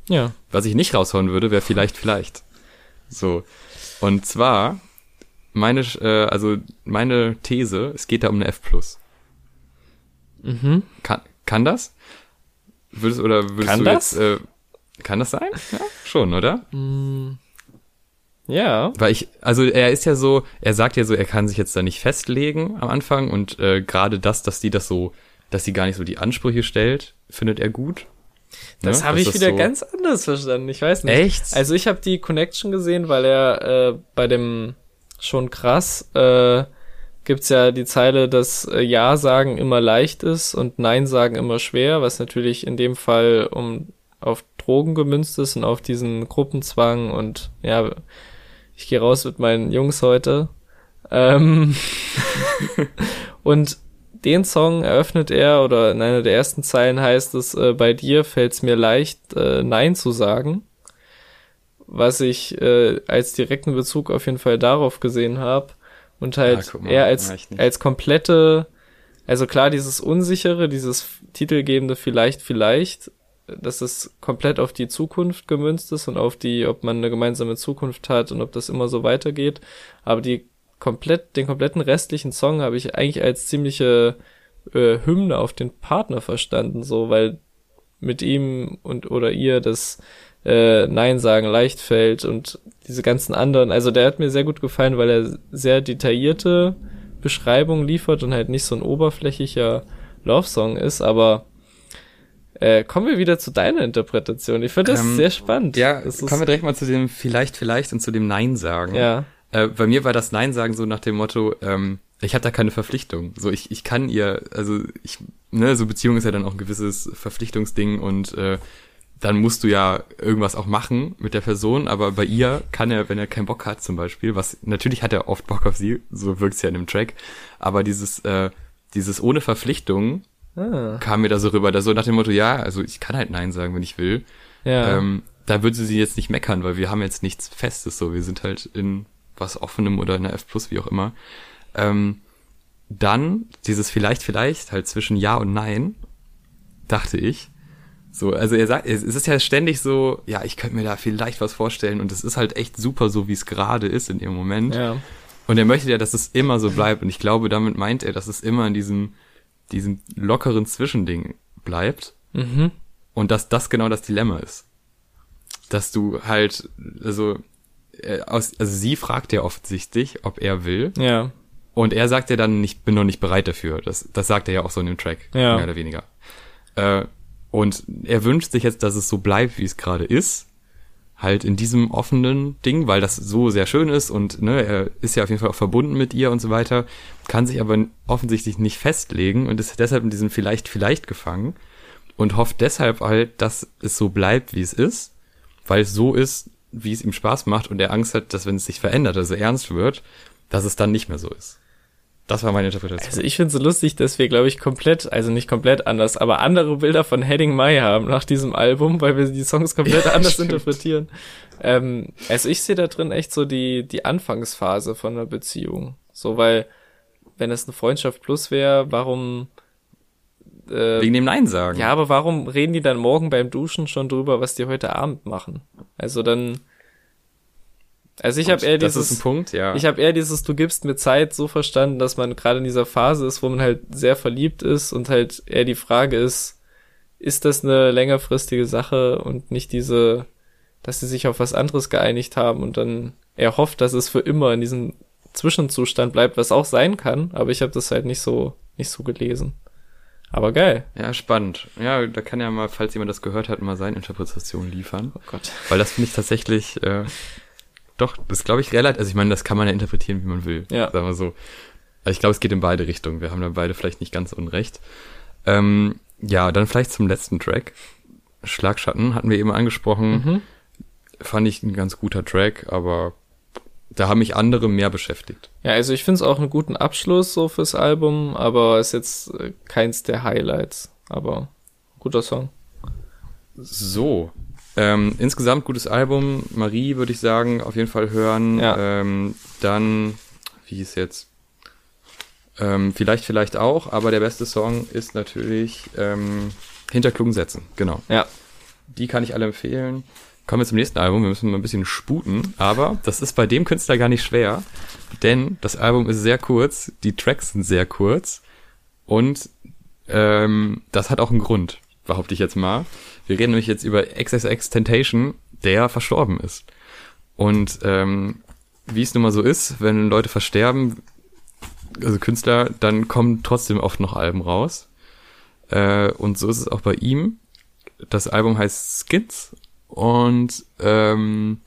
Ja. Was ich nicht raushauen würde, wäre vielleicht, vielleicht. So. Und zwar, meine, äh, also meine These, es geht da um eine F+. Mhm. Kann, kann das? Würdest, oder würdest Kann du das? jetzt, äh, kann das sein? Ja, schon, oder? Ja. Weil ich, also er ist ja so, er sagt ja so, er kann sich jetzt da nicht festlegen am Anfang und äh, gerade das, dass die das so, dass sie gar nicht so die Ansprüche stellt, findet er gut. Das Ne? habe ich wieder so, ganz anders verstanden. Ich weiß nicht. Echt? Also ich habe die Connection gesehen, weil er äh, bei dem schon krass äh, gibt's ja die Zeile, dass äh, Ja sagen immer leicht ist und Nein sagen immer schwer, was natürlich in dem Fall um auf Drogen gemünzt ist und auf diesen Gruppenzwang und ja, ich gehe raus mit meinen Jungs heute. Ähm, und den Song eröffnet er oder in einer der ersten Zeilen heißt es, äh, bei dir fällt's mir leicht, äh, Nein zu sagen. Was ich äh, als direkten Bezug auf jeden Fall darauf gesehen habe. Und halt als, ja, ich nicht. als komplette, also klar, dieses unsichere, dieses titelgebende vielleicht, vielleicht, dass es komplett auf die Zukunft gemünzt ist und auf die, ob man eine gemeinsame Zukunft hat und ob das immer so weitergeht. Aber die komplett, den kompletten restlichen Song habe ich eigentlich als ziemliche äh, Hymne auf den Partner verstanden, so, weil mit ihm und oder ihr das äh, Nein sagen leicht fällt und diese ganzen anderen, also der hat mir sehr gut gefallen, weil er sehr detaillierte Beschreibungen liefert und halt nicht so ein oberflächlicher Love-Song ist, aber äh, kommen wir wieder zu deiner Interpretation. Ich finde das Ähm, sehr spannend. Ja, das kommen wir direkt mal zu dem vielleicht, vielleicht und zu dem Nein sagen. ja, Äh, bei mir war das Nein sagen so nach dem Motto, ähm, ich habe da keine Verpflichtung. So, ich, ich kann ihr, also ich, ne, so Beziehung ist ja dann auch ein gewisses Verpflichtungsding und äh, dann musst du ja irgendwas auch machen mit der Person, aber bei ihr kann er, wenn er keinen Bock hat zum Beispiel, was natürlich hat er oft Bock auf sie, so wirkt's ja in dem Track, aber dieses, äh, dieses ohne Verpflichtung ah, kam mir da so rüber, da so nach dem Motto, ja, also ich kann halt Nein sagen, wenn ich will. ja, Ähm, da würde sie jetzt nicht meckern, weil wir haben jetzt nichts Festes, so wir sind halt in was Offenem oder in der F Plus, wie auch immer. Ähm, dann dieses vielleicht, vielleicht halt zwischen Ja und Nein, dachte ich. So, also er sagt, es ist ja ständig so, ja, ich könnte mir da vielleicht was vorstellen und es ist halt echt super so, wie es gerade ist in ihrem Moment. ja, Und er möchte ja, dass es immer so bleibt. Und ich glaube, damit meint er, dass es immer in diesem, diesem lockeren Zwischending bleibt. mhm, Und dass das genau das Dilemma ist. Dass du halt, also, äh, aus, also sie fragt ja offensichtlich, ob er will. ja, Und er sagt ja dann, ich bin noch nicht bereit dafür. Das, das sagt er ja auch so in dem Track, Ja. mehr oder weniger. Äh, und er wünscht sich jetzt, dass es so bleibt, wie es gerade ist. Halt in diesem offenen Ding, weil das so sehr schön ist und ne, er ist ja auf jeden Fall auch verbunden mit ihr und so weiter, kann sich aber offensichtlich nicht festlegen und ist deshalb in diesem vielleicht, vielleicht gefangen und hofft deshalb halt, dass es so bleibt, wie es ist, weil es so ist, wie es ihm Spaß macht und er Angst hat, dass wenn es sich verändert, also ernst wird, dass es dann nicht mehr so ist. Das war meine Interpretation. Also ich finde es so lustig, dass wir, glaube ich, komplett, also nicht komplett anders, aber andere Bilder von Heading My haben nach diesem Album, weil wir die Songs komplett Ja, anders stimmt. interpretieren. Ähm, also ich sehe da drin echt so die, die Anfangsphase von einer Beziehung. So, weil, wenn es eine Freundschaft plus wäre, warum, äh, Wegen dem Nein sagen. ja, aber warum reden die dann morgen beim Duschen schon drüber, was die heute Abend machen? Also dann, also ich habe eher das dieses, ist ein Punkt, ja. ich habe eher dieses Du gibst mir Zeit so verstanden, dass man gerade in dieser Phase ist, wo man halt sehr verliebt ist und halt eher die Frage ist, ist das eine längerfristige Sache und nicht diese, dass sie sich auf was anderes geeinigt haben und dann er hofft, dass es für immer in diesem Zwischenzustand bleibt, was auch sein kann, aber ich habe das halt nicht so nicht so gelesen. Aber geil. ja, spannend. Ja, da kann ja mal, falls jemand das gehört hat, mal seine Interpretation liefern. Oh Gott. Weil das finde ich tatsächlich, äh, doch, das glaube ich relativ, also ich meine, das kann man ja interpretieren, wie man will. Ja. Sagen wir so. Also ich glaube, es geht in beide Richtungen. Wir haben da beide vielleicht nicht ganz unrecht. Ähm, ja, dann vielleicht zum letzten Track. Schlagschatten hatten wir eben angesprochen. Mhm. Fand ich ein ganz guter Track, aber da haben mich andere mehr beschäftigt. Ja, also ich finde es auch einen guten Abschluss so fürs Album, aber ist jetzt äh, keins der Highlights. Aber guter Song. So. Ähm, insgesamt gutes Album. Marie würde ich sagen, auf jeden Fall hören. Ja. Ähm, dann, wie ist jetzt? Ähm, vielleicht, vielleicht auch, aber der beste Song ist natürlich ähm, Hinter Klugen setzen. Genau. Ja. Die kann ich alle empfehlen. Kommen wir zum nächsten Album. Wir müssen mal ein bisschen sputen, aber das ist bei dem Künstler gar nicht schwer, denn das Album ist sehr kurz, die Tracks sind sehr kurz und ähm, das hat auch einen Grund. behaupte ich jetzt mal. Wir reden nämlich jetzt über XSX Tentation, der verstorben ist. Und ähm, wie es nun mal so ist, wenn Leute versterben, also Künstler, dann kommen trotzdem oft noch Alben raus. Äh, und so ist es auch bei ihm. Das Album heißt Skins und ähm,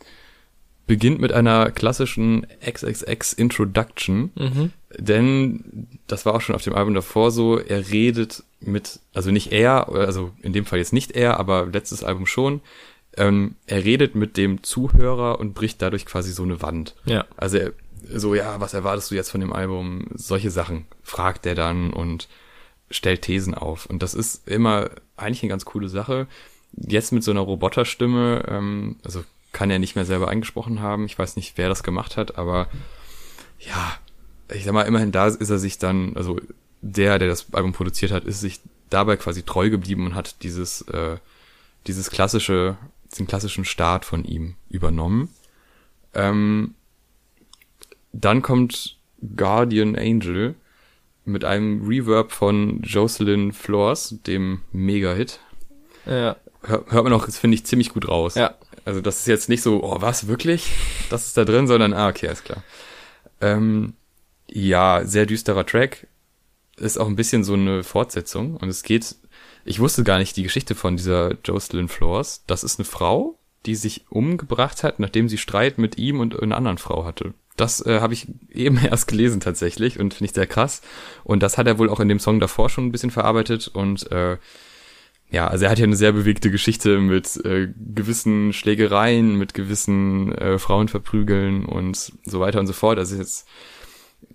beginnt mit einer klassischen XXX Introduction, Mhm. denn das war auch schon auf dem Album davor so, er redet mit, also nicht er, also in dem Fall jetzt nicht er, aber letztes Album schon, ähm, er redet mit dem Zuhörer und bricht dadurch quasi so eine Wand. Ja. Also er, so, ja, was erwartest du jetzt von dem Album? Solche Sachen fragt er dann und stellt Thesen auf. Und das ist immer eigentlich eine ganz coole Sache. Jetzt mit so einer Roboterstimme, ähm, also kann er nicht mehr selber eingesprochen haben. Ich weiß nicht, wer das gemacht hat, aber ja, ich sag mal, immerhin da ist er sich dann, also der, der das Album produziert hat, ist sich dabei quasi treu geblieben und hat dieses, äh, dieses klassische, diesen klassischen Start von ihm übernommen. Ähm, dann kommt Guardian Angel mit einem Reverb von Jocelyn Flores, dem Mega-Hit. Ja. Hör, hört man auch, das finde ich ziemlich gut raus. Ja. Also das ist jetzt nicht so, oh was, wirklich? Das ist da drin, sondern, ah, okay, ist klar. Ähm, ja, sehr düsterer Track. Ist auch ein bisschen so eine Fortsetzung. Und es geht, ich wusste gar nicht die Geschichte von dieser Jocelyn Flores. Das ist eine Frau, die sich umgebracht hat, nachdem sie Streit mit ihm und einer anderen Frau hatte. Das äh, habe ich eben erst gelesen tatsächlich und finde ich sehr krass. Und das hat er wohl auch in dem Song davor schon ein bisschen verarbeitet und äh, ja, also er hat ja eine sehr bewegte Geschichte mit äh, gewissen Schlägereien, mit gewissen äh, Frauen verprügeln und so weiter und so fort. Also jetzt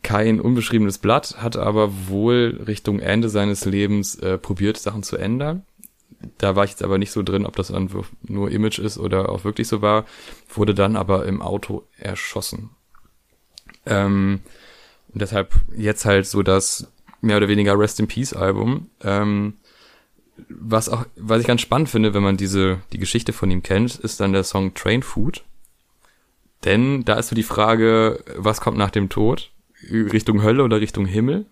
kein unbeschriebenes Blatt, hat aber wohl Richtung Ende seines Lebens äh, probiert, Sachen zu ändern. Da war ich jetzt aber nicht so drin, ob das einfach nur Image ist oder auch wirklich so war. Wurde dann aber im Auto erschossen. Ähm, und deshalb jetzt halt so das mehr oder weniger Rest in Peace Album. Ähm, was auch, was ich ganz spannend finde, wenn man diese, die Geschichte von ihm kennt, ist dann der Song Train Food. Denn da ist so die Frage, was kommt nach dem Tod? Richtung Hölle oder Richtung Himmel?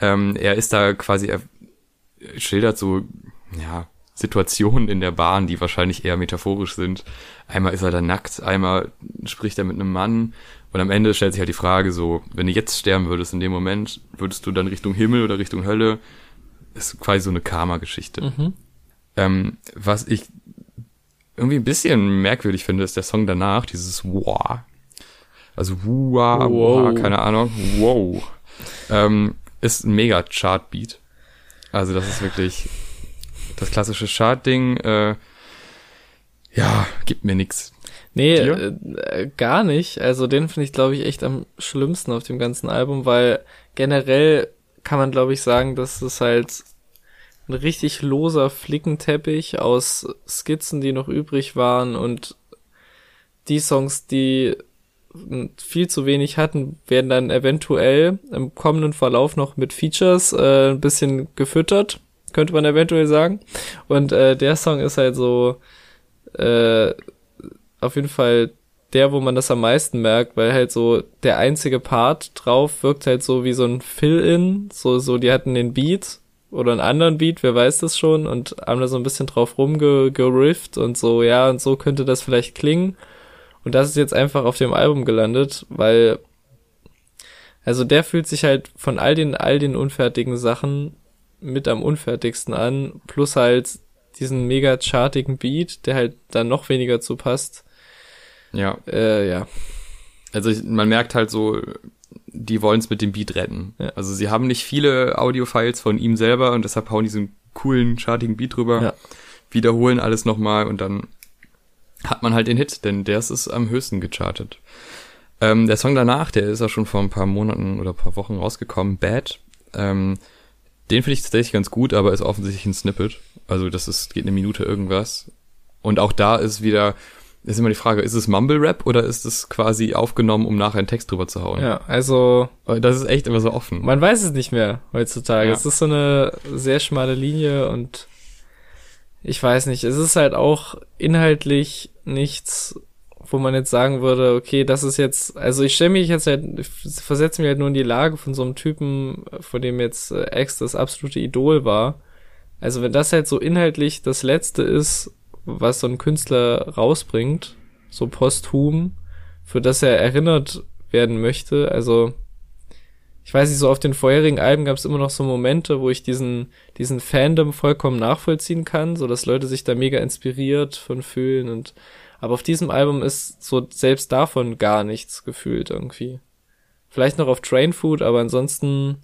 Ähm, er ist da quasi, er schildert so, ja, Situationen in der Bahn, die wahrscheinlich eher metaphorisch sind. Einmal ist er da nackt, einmal spricht er mit einem Mann und am Ende stellt sich halt die Frage so, wenn du jetzt sterben würdest in dem Moment, würdest du dann Richtung Himmel oder Richtung Hölle? Ist quasi so eine Karma-Geschichte. Mhm. Ähm, was ich irgendwie ein bisschen merkwürdig finde, ist der Song danach, dieses Wow. Also Wua, Wow. keine Ahnung, wow. Ähm, ist ein mega Chart-Beat. Also das ist wirklich das klassische Chart-Ding. Äh, ja, gibt mir nix. Nee, äh, gar nicht. Also den finde ich, glaube ich, echt am schlimmsten auf dem ganzen Album, weil generell kann man, glaube ich, sagen, dass es halt ein richtig loser Flickenteppich aus Skizzen, die noch übrig waren und die Songs, die mh, viel zu wenig hatten, werden dann eventuell im kommenden Verlauf noch mit Features äh, ein bisschen gefüttert, könnte man eventuell sagen. Und äh, der Song ist halt so äh, auf jeden Fall der, wo man das am meisten merkt, weil halt so der einzige Part drauf wirkt halt so wie so ein Fill-In, so, so, die hatten den Beat oder einen anderen Beat, wer weiß das schon, und haben da so ein bisschen drauf rumgerifft und so, ja, und so könnte das vielleicht klingen. Und das ist jetzt einfach auf dem Album gelandet, weil, also der fühlt sich halt von all den, all den unfertigen Sachen mit am unfertigsten an, plus halt diesen mega chartigen Beat, der halt dann noch weniger zu passt. Ja, Äh, ja. also ich, man merkt halt so, die wollen es mit dem Beat retten. Ja. Also sie haben nicht viele Audiofiles von ihm selber und deshalb hauen die so einen coolen, chartigen Beat drüber, Ja. wiederholen alles nochmal und dann hat man halt den Hit, denn der ist es am höchsten gechartet. Ähm, der Song danach, der ist auch schon vor ein paar Monaten oder ein paar Wochen rausgekommen, Bad. Ähm, den finde ich tatsächlich ganz gut, aber ist offensichtlich ein Snippet. Also das ist, geht eine Minute irgendwas. Und auch da ist wieder, ist immer die Frage, ist es Mumble Rap oder ist es quasi aufgenommen, um nachher einen Text drüber zu hauen? Ja, also Das ist echt immer so offen. man weiß es nicht mehr heutzutage. Ja. Es ist so eine sehr schmale Linie und ich weiß nicht, es ist halt auch inhaltlich nichts, wo man jetzt sagen würde, okay, das ist jetzt, also ich stelle mich jetzt halt, versetze mich halt nur in die Lage von so einem Typen, von dem jetzt äh, X das absolute Idol war, also wenn das halt so inhaltlich das Letzte ist, was so ein Künstler rausbringt, so posthum, für das er erinnert werden möchte, also ich weiß nicht, so auf den vorherigen Alben gab es immer noch so Momente, wo ich diesen, diesen Fandom vollkommen nachvollziehen kann, so dass Leute sich da mega inspiriert von fühlen und, aber auf diesem Album ist so selbst davon gar nichts gefühlt irgendwie. Vielleicht noch auf Train Food, aber ansonsten,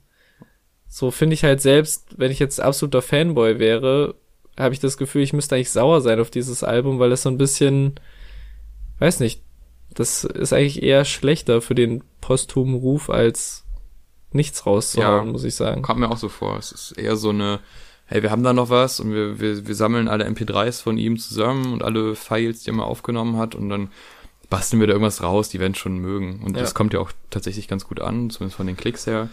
so finde ich halt selbst, wenn ich jetzt absoluter Fanboy wäre, habe ich das Gefühl, ich müsste eigentlich sauer sein auf dieses Album, weil es so ein bisschen, weiß nicht, das ist eigentlich eher schlechter für den posthumen Ruf als nichts rauszuhauen, ja, muss ich sagen. Kommt mir auch so vor. Es ist eher so eine, hey, wir haben da noch was und wir, wir, wir sammeln alle MP3s von ihm zusammen und alle Files, die er mal aufgenommen hat und dann basteln wir da irgendwas raus, die werden schon mögen. Und ja. das kommt ja auch tatsächlich ganz gut an, zumindest von den Klicks her.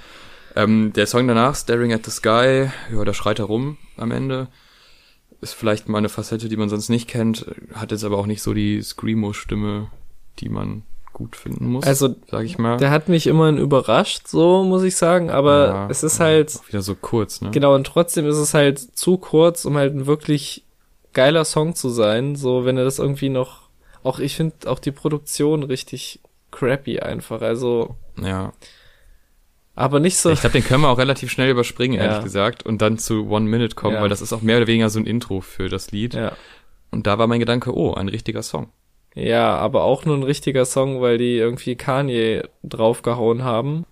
Ähm, der Song danach, Staring at the Sky, ja, da schreit er rum am Ende. Ist vielleicht mal eine Facette, die man sonst nicht kennt, hat jetzt aber auch nicht so die Screamo-Stimme, die man gut finden muss. Also, sag ich mal. Der hat mich immerhin überrascht, so muss ich sagen, aber ja, es ist halt wieder so kurz, ne? Genau und trotzdem ist es halt zu kurz, um halt ein wirklich geiler Song zu sein. So, wenn er das irgendwie noch, auch ich finde auch die Produktion richtig crappy einfach. Also ja. Aber nicht so. Ich glaube, den können wir auch relativ schnell überspringen, ehrlich ja. gesagt, und dann zu One Minute kommen, ja. weil das ist auch mehr oder weniger so ein Intro für das Lied. Ja. Und da war mein Gedanke, oh, ein richtiger Song. Ja, aber auch nur ein richtiger Song, weil die irgendwie Kanye draufgehauen haben.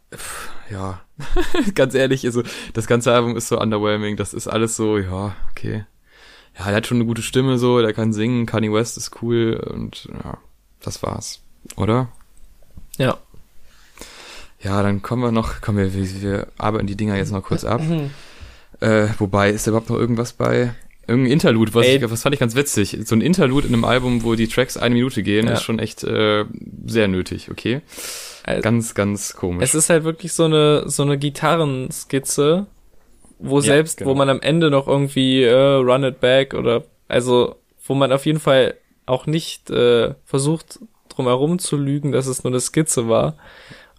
Ja, ganz ehrlich, also das ganze Album ist so underwhelming. Das ist alles so, ja, okay. Ja, er hat schon eine gute Stimme so, der kann singen, Kanye West ist cool und ja, das war's, oder? Ja. Ja, dann kommen wir noch, kommen wir, wir, wir arbeiten die Dinger jetzt noch kurz ab. äh, wobei, ist da überhaupt noch irgendwas bei? Irgendein Interlude, was, ich, was fand ich ganz witzig. So ein Interlude in einem Album, wo die Tracks eine Minute gehen, ja. ist schon echt äh, sehr nötig, okay? Also, ganz, ganz komisch. Es ist halt wirklich so eine, so eine Gitarrenskizze, wo ja, selbst, genau. wo man am Ende noch irgendwie äh, Run It Back oder also wo man auf jeden Fall auch nicht äh, versucht, drum herum zu lügen, dass es nur eine Skizze war.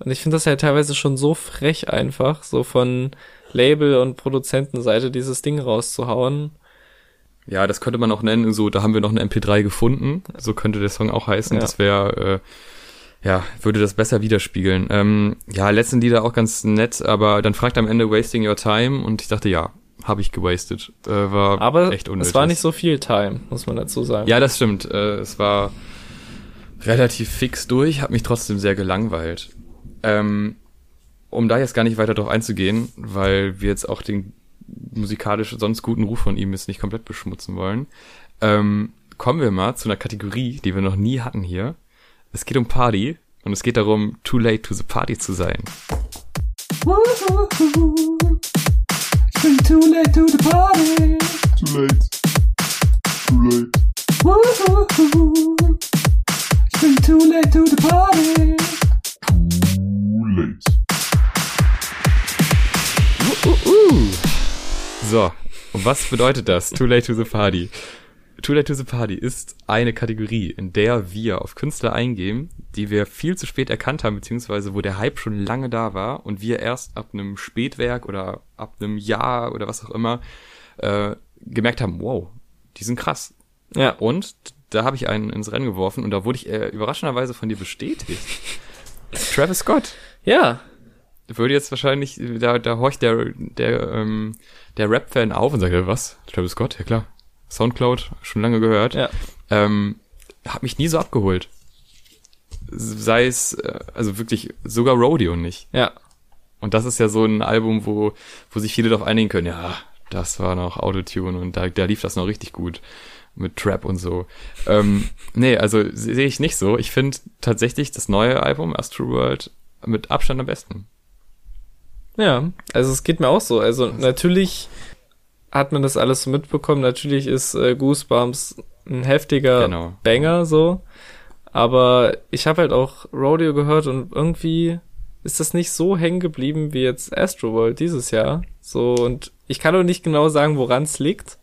Und ich finde das halt teilweise schon so frech einfach, so von Label- und Produzentenseite dieses Ding rauszuhauen. Ja, das könnte man auch nennen, so, da haben wir noch eine MP3 gefunden. So könnte der Song auch heißen. Ja. Das wäre, äh, ja, würde das besser widerspiegeln. Ähm, ja, letzten Lieder auch ganz nett, aber dann fragt am Ende Wasting Your Time und ich dachte, ja, habe ich gewastet. Äh, war aber echt unnötig. es war nicht so viel Time, muss man dazu sagen. Ja, das stimmt. Äh, es war relativ fix durch, hat mich trotzdem sehr gelangweilt. Ähm, um da jetzt gar nicht weiter drauf einzugehen, weil wir jetzt auch den musikalisch sonst guten Ruf von ihm jetzt nicht komplett beschmutzen wollen, ähm, kommen wir mal zu einer Kategorie, die wir noch nie hatten hier. Es geht um Party und es geht darum, too late to the party zu sein. Ich bin too late to the party. Too late. Too late. Ich bin too late to the party. Late. Uh, uh, uh. So, und was bedeutet das? Too late to the party. Too Late to the Party ist eine Kategorie, in der wir auf Künstler eingehen, die wir viel zu spät erkannt haben, beziehungsweise wo der Hype schon lange da war und wir erst ab einem Spätwerk oder ab einem Jahr oder was auch immer äh, gemerkt haben, wow, die sind krass. Ja. Und da habe ich einen ins Rennen geworfen und da wurde ich äh, überraschenderweise von dir bestätigt. Travis Scott. Ja. Würde jetzt wahrscheinlich, da, da horcht der, der ähm, der Rap-Fan auf und sagt, was? Travis Scott? Ja klar. Soundcloud, schon lange gehört. Ja. Ähm, hat mich nie so abgeholt. Sei es, äh, also wirklich, sogar Rodeo nicht. Ja. Und das ist ja so ein Album, wo, wo sich viele darauf einigen können, ja, das war noch Autotune und da, da lief das noch richtig gut mit Trap und so. Ähm, nee, also sehe ich nicht so. Ich finde tatsächlich das neue Album, Astro World, mit Abstand am besten. Ja, also es geht mir auch so. Also natürlich hat man das alles so mitbekommen. Natürlich ist äh, Goosebumps ein heftiger genau. Banger so. Aber ich habe halt auch Rodeo gehört und irgendwie ist das nicht so hängen geblieben wie jetzt Astroworld dieses Jahr. So, und ich kann auch nicht genau sagen, woran es liegt.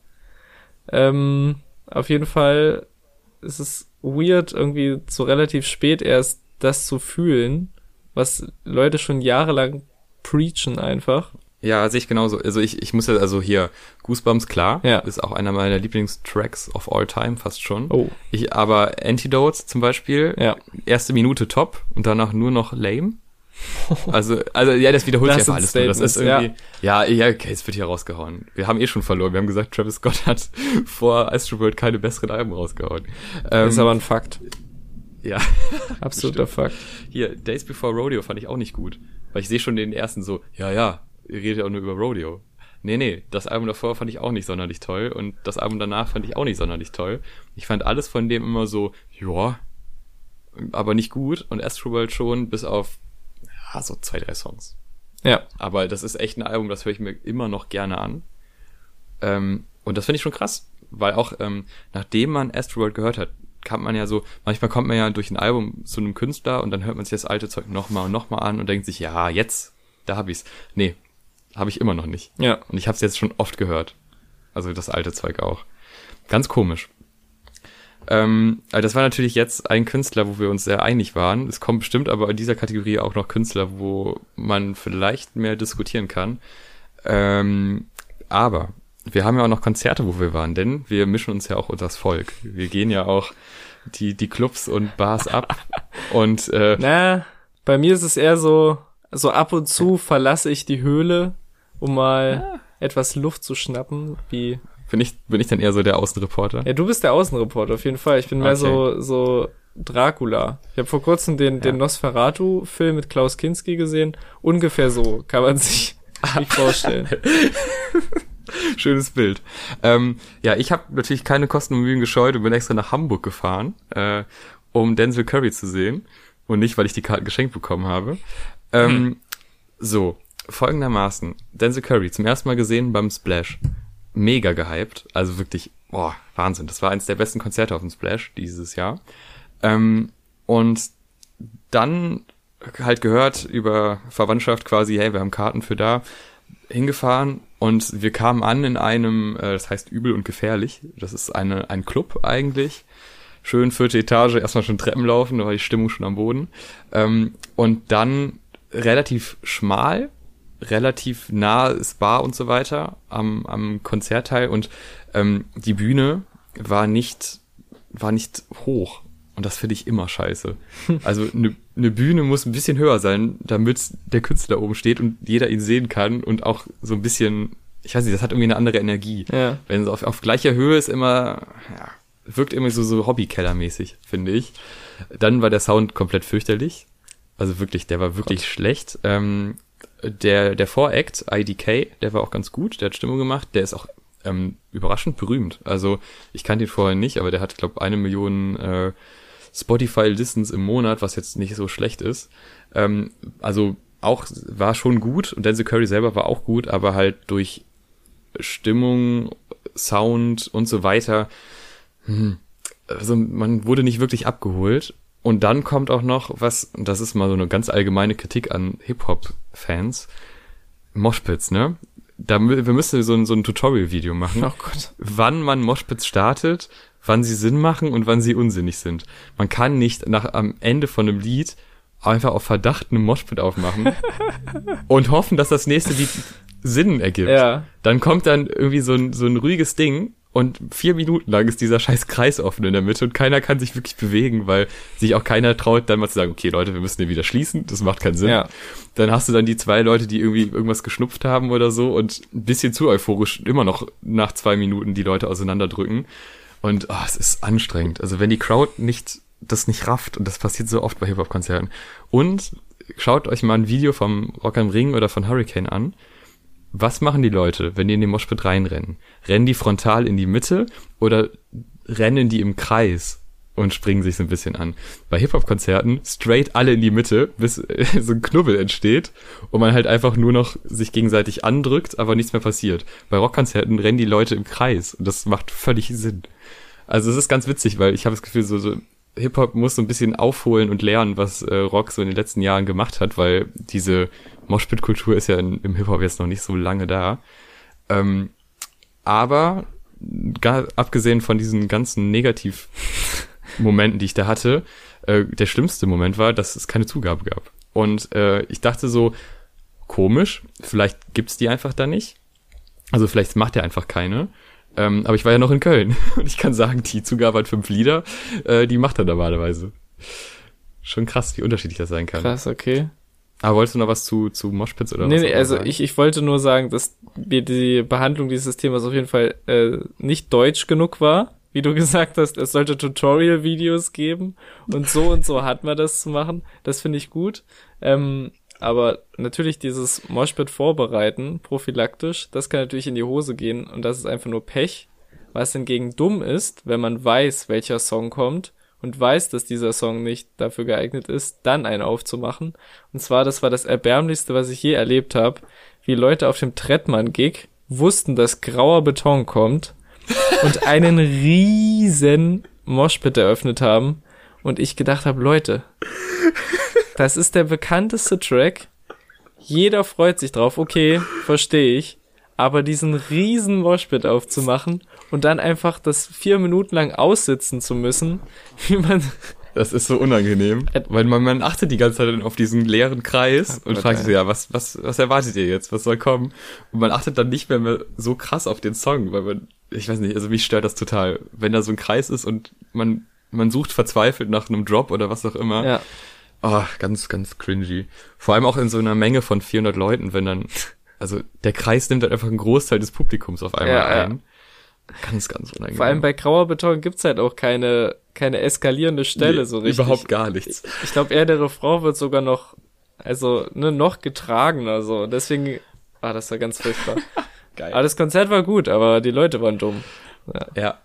Ähm, auf jeden Fall ist es weird, irgendwie so relativ spät erst das zu fühlen, was Leute schon jahrelang preachen einfach. Ja, sehe ich genauso. Also ich, ich muss ja, also hier, Goosebumps, klar, Ja. ist auch einer meiner Lieblingstracks of all time, fast schon. Oh. Ich, aber Antidotes zum Beispiel, Ja. erste Minute top und danach nur noch lame. Also, also ja, das wiederholt Das sich einfach alles nur. Das ist irgendwie, ja. ja, okay, es wird hier rausgehauen. Wir haben eh schon verloren. Wir haben gesagt, Travis Scott hat vor Astroworld keine besseren Alben rausgehauen. Ähm, ist aber ein Fakt. Ja. Absoluter Fakt. Hier, Days Before Rodeo fand ich auch nicht gut. Weil ich sehe schon den ersten so, ja, ja, ihr redet ja auch nur über Rodeo. Nee, nee, das Album davor fand ich auch nicht sonderlich toll und das Album danach fand ich auch nicht sonderlich toll. Ich fand alles von dem immer so, ja, aber nicht gut und Astroworld schon, bis auf ja, so zwei, drei Songs. Ja. Aber das ist echt ein Album, das höre ich mir immer noch gerne an. Ähm, und das finde ich schon krass, weil auch ähm, nachdem man Astroworld gehört hat, kann man ja so, manchmal kommt man ja durch ein Album zu einem Künstler und dann hört man sich das alte Zeug nochmal und nochmal an und denkt sich, ja, jetzt, da hab ich's. Nee, habe ich immer noch nicht. Ja. Und ich habe es jetzt schon oft gehört. Also das alte Zeug auch. Ganz komisch. Ähm, also das war natürlich jetzt ein Künstler, wo wir uns sehr einig waren. Es kommt bestimmt aber in dieser Kategorie auch noch Künstler, wo man vielleicht mehr diskutieren kann. Ähm, aber wir haben ja auch noch Konzerte, wo wir waren, denn wir mischen uns ja auch unter das Volk. Wir gehen ja auch die, die Clubs und Bars ab. und äh, Na, bei mir ist es eher so, so ab und zu verlasse ich die Höhle, um mal etwas Luft zu schnappen, wie bin ich, bin ich dann eher so der Außenreporter? Ja, du bist der Außenreporter auf jeden Fall. Ich bin mehr Okay. so so Dracula. Ich habe vor kurzem den den Ja. Nosferatu-Film mit Klaus Kinski gesehen. Ungefähr so kann man sich nicht vorstellen. Schönes Bild. Ähm, ja, ich habe natürlich keine Kosten und Mühen gescheut und bin extra nach Hamburg gefahren, äh, um Denzel Curry zu sehen. Und nicht, weil ich die Karten geschenkt bekommen habe. Ähm, So, folgendermaßen. Denzel Curry, zum ersten Mal gesehen beim Splash. Mega gehypt. Also wirklich, boah, Wahnsinn. Das war eines der besten Konzerte auf dem Splash dieses Jahr. Ähm, und dann halt gehört über Verwandtschaft quasi, hey, wir haben Karten für da, hingefahren und wir kamen an in einem, äh, das heißt übel und gefährlich. Das ist eine, ein Club eigentlich. Schön vierte Etage, erstmal schon Treppen laufen, da war die Stimmung schon am Boden. Ähm, und dann relativ schmal, relativ nah ist Bar und so weiter am, am Konzertteil und ähm, die Bühne war nicht, war nicht hoch. Und das finde ich immer scheiße. Also eine ne Bühne muss ein bisschen höher sein, damit der Künstler oben steht und jeder ihn sehen kann und auch so ein bisschen, ich weiß nicht, das hat irgendwie eine andere Energie. Ja. Wenn es auf, auf gleicher Höhe ist, immer, ja, wirkt immer so, so Hobbykeller-mäßig, finde ich. Dann war der Sound komplett fürchterlich. Also wirklich, der war wirklich schlecht. Ähm, der, der Voract, IDK, der war auch ganz gut, der hat Stimmung gemacht, der ist auch ähm, überraschend berühmt. Also ich kannte ihn vorher nicht, aber der hat, glaube eine Million äh, Spotify-Listens im Monat, was jetzt nicht so schlecht ist. Ähm, also auch war schon gut und Denzel Curry selber war auch gut, aber halt durch Stimmung, Sound und so weiter, hm, also man wurde nicht wirklich abgeholt. Und dann kommt auch noch was, das ist mal so eine ganz allgemeine Kritik an Hip-Hop-Fans, Moshpits, ne? Da, wir müssen so ein, so ein Tutorial-Video machen Oh Gott. wann man Moshpits startet, wann sie Sinn machen und wann sie unsinnig sind. Man kann nicht nach am Ende von einem Lied einfach auf Verdacht einen Moshpit aufmachen und hoffen, dass das nächste Lied Sinn ergibt. Ja. Dann kommt dann irgendwie so ein, so ein ruhiges Ding und vier Minuten lang ist dieser scheiß Kreis offen in der Mitte und keiner kann sich wirklich bewegen, weil sich auch keiner traut, dann mal zu sagen, okay Leute, wir müssen den wieder schließen, das macht keinen Sinn. Ja. Dann hast du dann die zwei Leute, die irgendwie irgendwas geschnupft haben oder so und ein bisschen zu euphorisch immer noch nach zwei Minuten die Leute auseinanderdrücken. Und oh, es ist anstrengend. Also wenn die Crowd nicht das nicht rafft und das passiert so oft bei Hip-Hop-Konzerten. Und schaut euch mal ein Video vom Rock am Ring oder von Hurricane an. Was machen die Leute, wenn die in den Moshpit reinrennen? Rennen die frontal in die Mitte oder rennen die im Kreis und springen sich so ein bisschen an? Bei Hip-Hop-Konzerten straight alle in die Mitte, bis so ein Knubbel entsteht und man halt einfach nur noch sich gegenseitig andrückt, aber nichts mehr passiert. Bei Rockkonzerten rennen die Leute im Kreis und das macht völlig Sinn. Also es ist ganz witzig, weil ich habe das Gefühl, so, so Hip-Hop muss so ein bisschen aufholen und lernen, was äh, Rock so in den letzten Jahren gemacht hat, weil diese Moshpit-Kultur ist ja in, im Hip-Hop jetzt noch nicht so lange da. Ähm, aber gar, abgesehen von diesen ganzen Negativ-Momenten, die ich da hatte, äh, der schlimmste Moment war, dass es keine Zugabe gab. Und äh, ich dachte so, komisch. Vielleicht gibt's die einfach da nicht. Also vielleicht macht er einfach keine. Ähm, aber ich war ja noch in Köln und ich kann sagen, die Zugabe hat fünf Lieder, äh, die macht er normalerweise. Schon krass, wie unterschiedlich das sein kann. Krass, okay. Aber wolltest du noch was zu, zu Moshpits oder nee, was? Nee, also sagen? ich, ich wollte nur sagen, dass mir die Behandlung dieses Themas auf jeden Fall äh, nicht deutsch genug war. Wie du gesagt hast, es sollte Tutorial-Videos geben und so und so hat man das zu machen. Das finde ich gut. Ähm, aber natürlich dieses Moshpit vorbereiten, prophylaktisch, das kann natürlich in die Hose gehen und das ist einfach nur Pech. Was hingegen dumm ist, wenn man weiß, welcher Song kommt und weiß, dass dieser Song nicht dafür geeignet ist, dann einen aufzumachen. Und zwar, das war das erbärmlichste, was ich je erlebt habe, wie Leute auf dem Trettmann-Gig wussten, dass grauer Beton kommt und einen riesen Moshpit eröffnet haben und ich gedacht habe, Leute, das ist der bekannteste Track. Jeder freut sich drauf, okay, verstehe ich. Aber diesen riesen Moshpit aufzumachen und dann einfach das vier Minuten lang aussitzen zu müssen, wie man. Das ist so unangenehm, weil man, man achtet die ganze Zeit auf diesen leeren Kreis Oh und fragt sich, ey. ja, was, was, was erwartet ihr jetzt? Was soll kommen? Und man achtet dann nicht mehr, mehr so krass auf den Song, weil man, ich weiß nicht, also mich stört das total. Wenn da so ein Kreis ist und man, man sucht verzweifelt nach einem Drop oder was auch immer. Ja, Oh, ganz, ganz cringy. Vor allem auch in so einer Menge von 400 Leuten, wenn dann, also der Kreis nimmt dann einfach einen Großteil des Publikums auf einmal Ja, ja. ein. Ganz, ganz unangenehm. vor allem bei grauer Beton gibt's halt auch keine, keine eskalierende Stelle Nee, so richtig. Überhaupt gar nichts. Ich glaube eher der Refrain wird sogar noch, also ne, noch getragener so. Deswegen, ah, das war ganz furchtbar. Geil. Aber das Konzert war gut, aber die Leute waren dumm. Ja.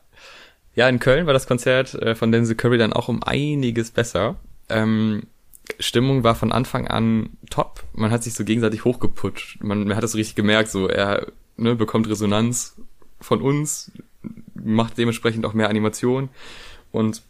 Ja, in Köln war das Konzert äh, von Denzel Curry dann auch um einiges besser. Ähm, Stimmung war von Anfang an top. Man hat sich so gegenseitig hochgeputscht. Man, man hat das so richtig gemerkt, so er ne, bekommt Resonanz von uns, macht dementsprechend auch mehr Animation und